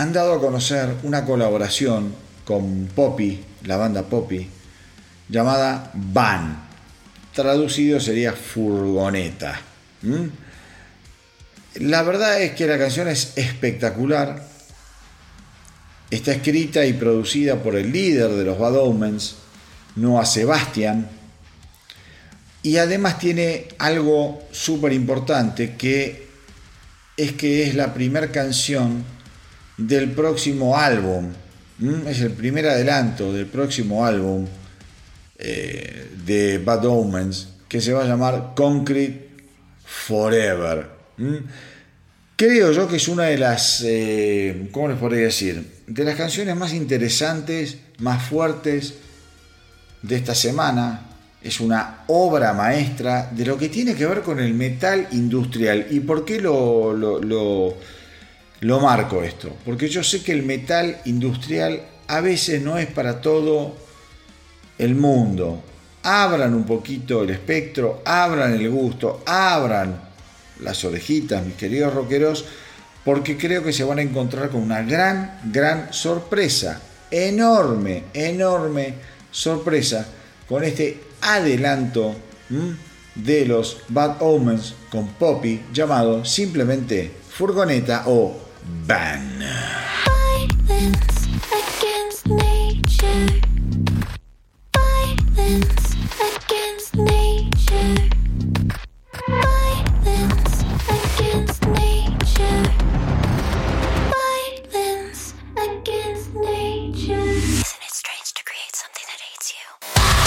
Speaker 1: han dado a conocer una colaboración con Poppy, la banda Poppy, llamada Van. Traducido sería furgoneta. La verdad es que la canción es espectacular. Está escrita y producida por el líder de los Bad Omens, Noah Sebastian. Y además tiene algo súper importante que es que es la primera canción del próximo álbum. Es el primer adelanto del próximo álbum eh, de Bad Omens que se va a llamar Concrete Forever. Creo yo que es una de las, eh, ¿cómo les podría decir? De las canciones más interesantes, más fuertes de esta semana. Es una obra maestra de lo que tiene que ver con el metal industrial. ¿Y por qué lo lo marco esto, porque yo sé que el metal industrial a veces no es para todo el mundo. Abran un poquito el espectro, abran el gusto, abran las orejitas, mis queridos rockeros, porque creo que se van a encontrar con una gran, gran sorpresa, enorme, enorme sorpresa con este adelanto de los Bad Omens con Poppy llamado simplemente Furgoneta o Ban.
Speaker 5: Violence against nature. Violence against nature. Violence against nature. Violence against nature. Isn't it strange to create something that hates you?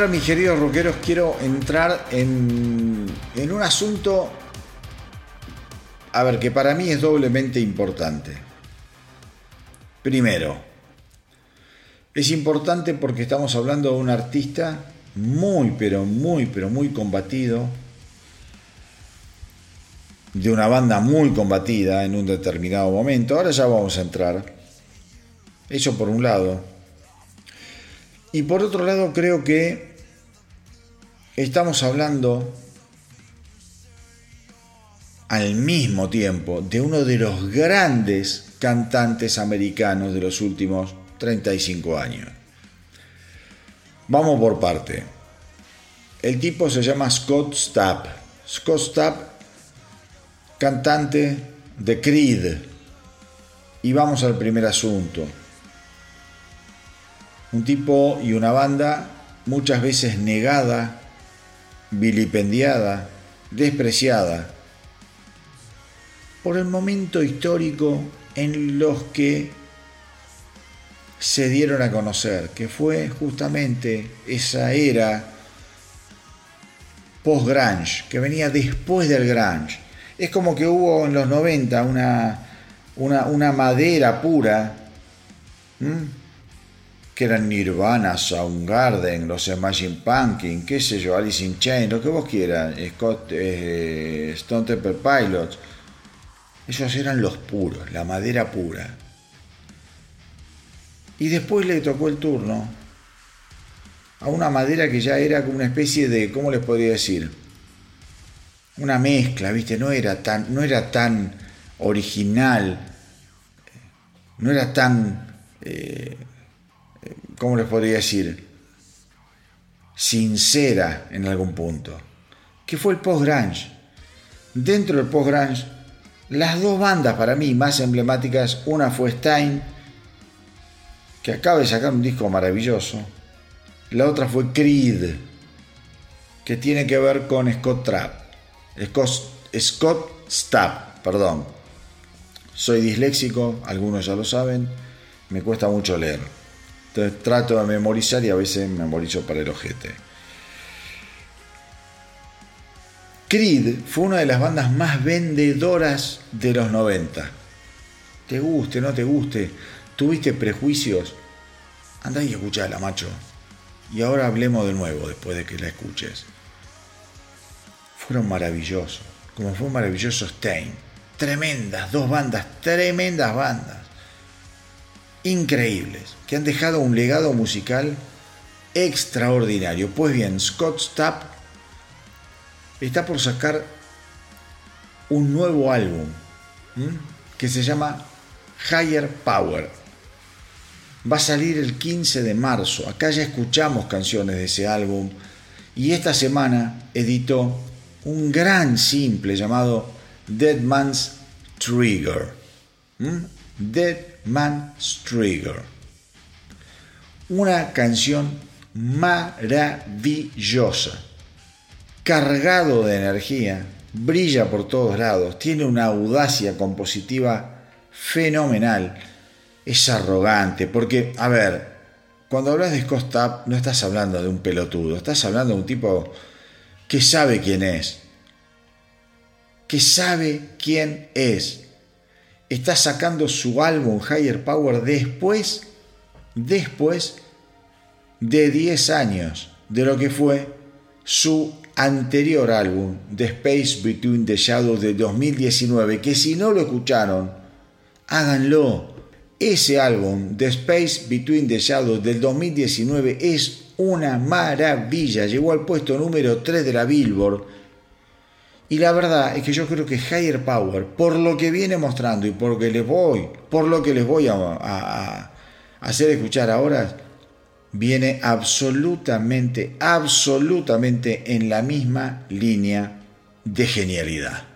Speaker 1: Ahora, mis queridos rockeros, quiero entrar en, en un asunto, a ver, que para mí es doblemente importante. Primero, es importante porque estamos hablando de un artista muy, pero muy, pero muy combatido, de una banda muy combatida en un determinado momento. Ahora ya vamos a entrar. Eso por un lado. Y por otro lado creo que estamos hablando al mismo tiempo de uno de los grandes cantantes americanos de los últimos 35 años. Vamos por parte. El tipo se llama Scott Stapp. Scott Stapp, cantante de Creed. Y vamos al primer asunto. Un tipo y una banda muchas veces negada, vilipendiada, despreciada por el momento histórico en los que se dieron a conocer, que fue justamente esa era post-grunge, que venía después del grunge. Es como que hubo en los 90 una, una, madera pura. Que eran Nirvana, Soundgarden, los Imagine Pumpkins, qué sé yo, Alice in Chains, lo que vos quieras, Scott, eh, Stone Temple Pilots. Esos eran los puros, la madera pura. Y después le tocó el turno a una madera que ya era como una especie de, ¿cómo les podría decir? Una mezcla, ¿viste? No era tan, no era tan original, no era tan, eh, ¿cómo les podría decir? Sincera en algún punto. Que fue el post-grunge. dentro del post-grunge, las dos bandas para mí más emblemáticas, una fue Stein, que acaba de sacar un disco maravilloso, la otra fue Creed, que tiene que ver con Scott Trapp, Scott, Scott Stapp, perdón. Soy disléxico, algunos ya lo saben, me cuesta mucho leer. Entonces trato de memorizar y a veces memorizo para el ojete. Creed fue una de las bandas más vendedoras de los 90. Te guste, no te guste, tuviste prejuicios, anda y escuchala, macho. Y ahora hablemos de nuevo después de que la escuches. Fueron maravillosos, como fue maravilloso Stein. Tremendas, dos bandas, tremendas bandas. Increíbles, que han dejado un legado musical extraordinario. Pues bien, Scott Stapp está por sacar un nuevo álbum que se llama Higher Power. Va a salir el 15 de marzo. Acá ya escuchamos canciones de ese álbum. Y esta semana editó un gran simple llamado Dead Man's Trigger. Dead Man's Trigger. Una canción maravillosa. Cargado de energía, brilla por todos lados, tiene una audacia compositiva fenomenal. Es arrogante, porque, a ver, cuando hablas de Scott Stapp no estás hablando de un pelotudo, estás hablando de un tipo que sabe quién es. Que sabe quién es. Está sacando su álbum Higher Power después, después de 10 años de lo que fue su anterior álbum, The Space Between the Shadows de 2019, que si no lo escucharon, háganlo. Ese álbum, The Space Between the Shadows del 2019, es una maravilla. Llegó al puesto número 3 de la Billboard. Y la verdad es que yo creo que Higher Power, por lo que viene mostrando y por, que les voy, por lo que les voy a, a hacer escuchar ahora, viene absolutamente, absolutamente en la misma línea de genialidad.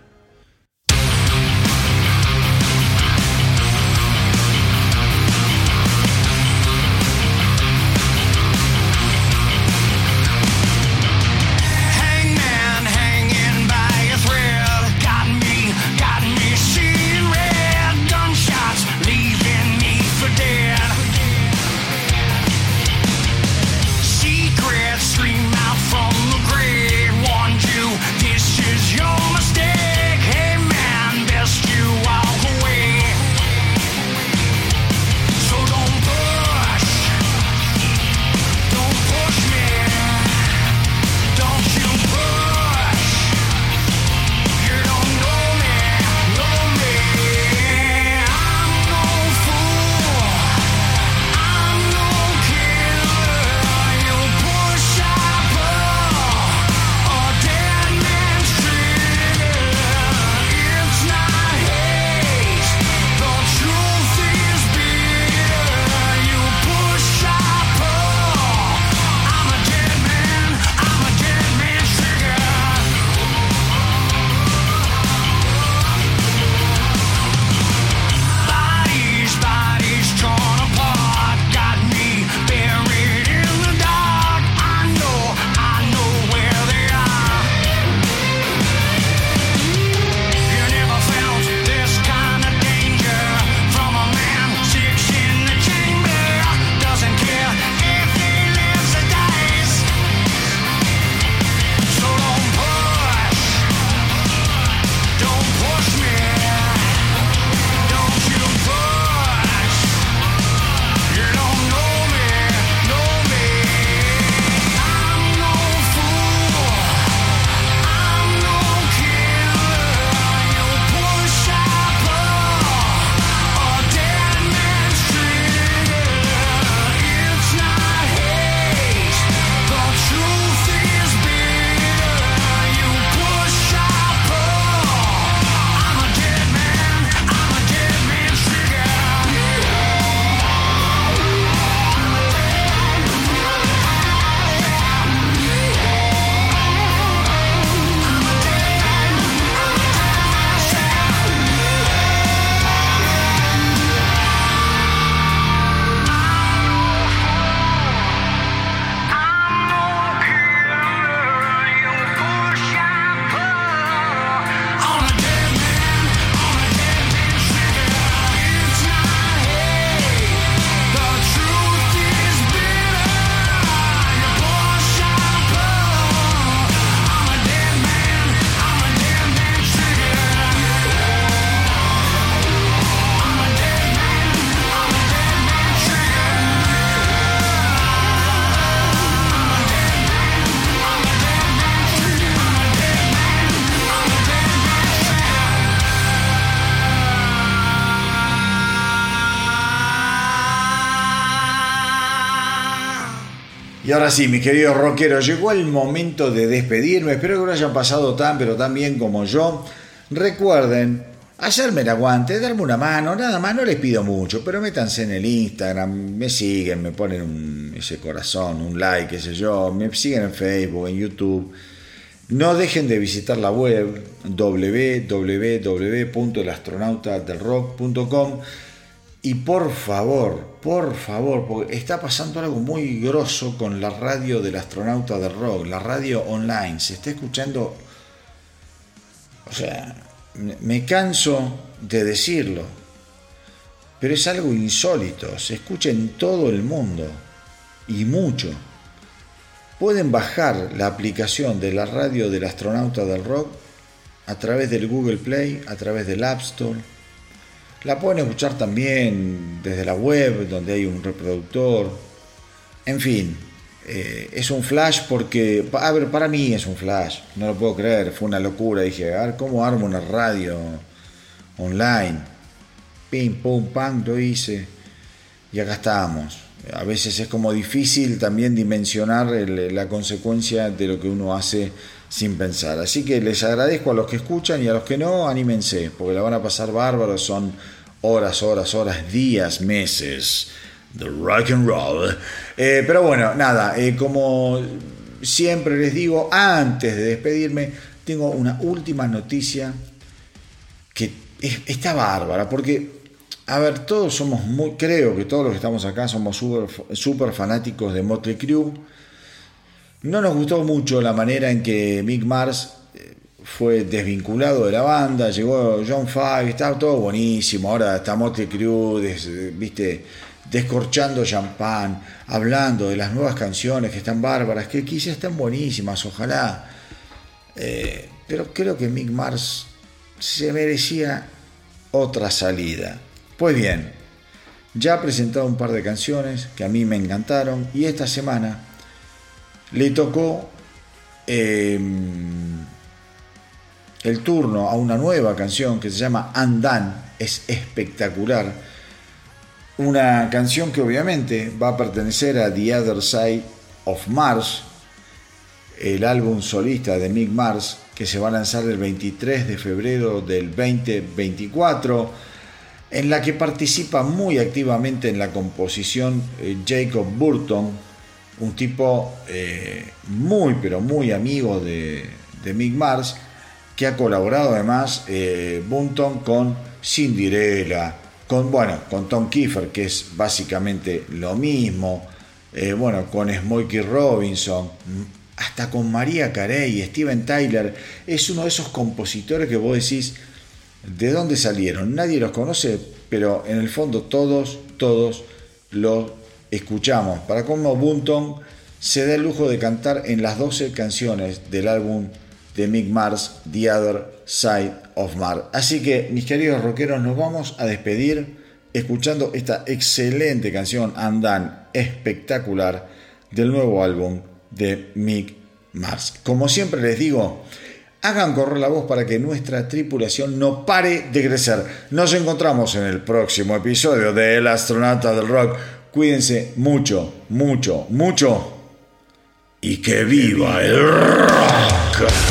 Speaker 1: Y ahora sí, mis queridos rockeros, llegó el momento de despedirme. Espero que lo hayan pasado tan, pero tan bien como yo. Recuerden hacerme el aguante, darme una mano, nada más, no les pido mucho, pero métanse en el Instagram, me siguen, me ponen un- ese corazón, un like, qué sé yo, me siguen en Facebook, en YouTube. No dejen de visitar la web www.elastronautadelrock.com y por favor, por favor, porque está pasando algo muy grosso con la radio del astronauta del rock, la radio online. Se está escuchando. O sea, me- me canso de decirlo, pero es algo insólito. Se escucha en todo el mundo y mucho. Pueden bajar la aplicación de la radio del astronauta del rock a través del Google Play, a través del App Store. La pueden escuchar también desde la web, donde hay un reproductor. En fin, eh, es un flash porque, a ver, para mí es un flash, no lo puedo creer, fue una locura. Dije, a ver, ¿cómo armo una radio online? Pim, pum, pam, lo hice. Y acá estamos. A veces es como difícil también dimensionar la consecuencia de lo que uno hace sin pensar. Así que les agradezco a los que escuchan y a los que no, anímense, porque la van a pasar bárbaros. Son horas, horas, horas, días, meses de rock and roll. Eh, pero bueno, nada, eh, como siempre les digo, antes de despedirme, tengo una última noticia que es- está bárbara, porque, a ver, todos somos muy, creo que todos los que estamos acá somos súper super fanáticos de Motley Crue. No nos gustó mucho la manera en que Mick Mars fue desvinculado de la banda, llegó John Five, estaba todo buenísimo, ahora está Motley Crue, viste, descorchando champán, hablando de las nuevas canciones que están bárbaras, que quizás están buenísimas, ojalá. Eh, pero creo que Mick Mars se merecía otra salida. Pues bien, ya ha presentado un par de canciones que a mí me encantaron y esta semana le tocó eh, el turno a una nueva canción que se llama Undone, es espectacular. Una canción que obviamente va a pertenecer a The Other Side of Mars, el álbum solista de Mick Mars, que se va a lanzar el 23 de febrero del 2024, en la que participa muy activamente en la composición eh, Jacob Burton, un tipo eh, muy pero muy amigo de, de Mick Mars, que ha colaborado además eh, Burton con Cinderella, con, bueno, con Tom Kiefer, que es básicamente lo mismo, eh, bueno, con Smokey Robinson, hasta con María Carey, Steven Tyler, es uno de esos compositores que vos decís, ¿de dónde salieron? Nadie los conoce, pero en el fondo todos, todos los escuchamos. Para como Bunton se da el lujo de cantar en las 12 canciones del álbum de Mick Mars, The Other Side of Mars. Así que, mis queridos rockeros, nos vamos a despedir escuchando esta excelente canción, Andan, espectacular, del nuevo álbum de Mick Mars. Como siempre les digo, hagan correr la voz para que nuestra tripulación no pare de crecer. Nos encontramos en el próximo episodio de El astronauta del rock. Cuídense mucho, mucho, mucho. Y que viva el rock.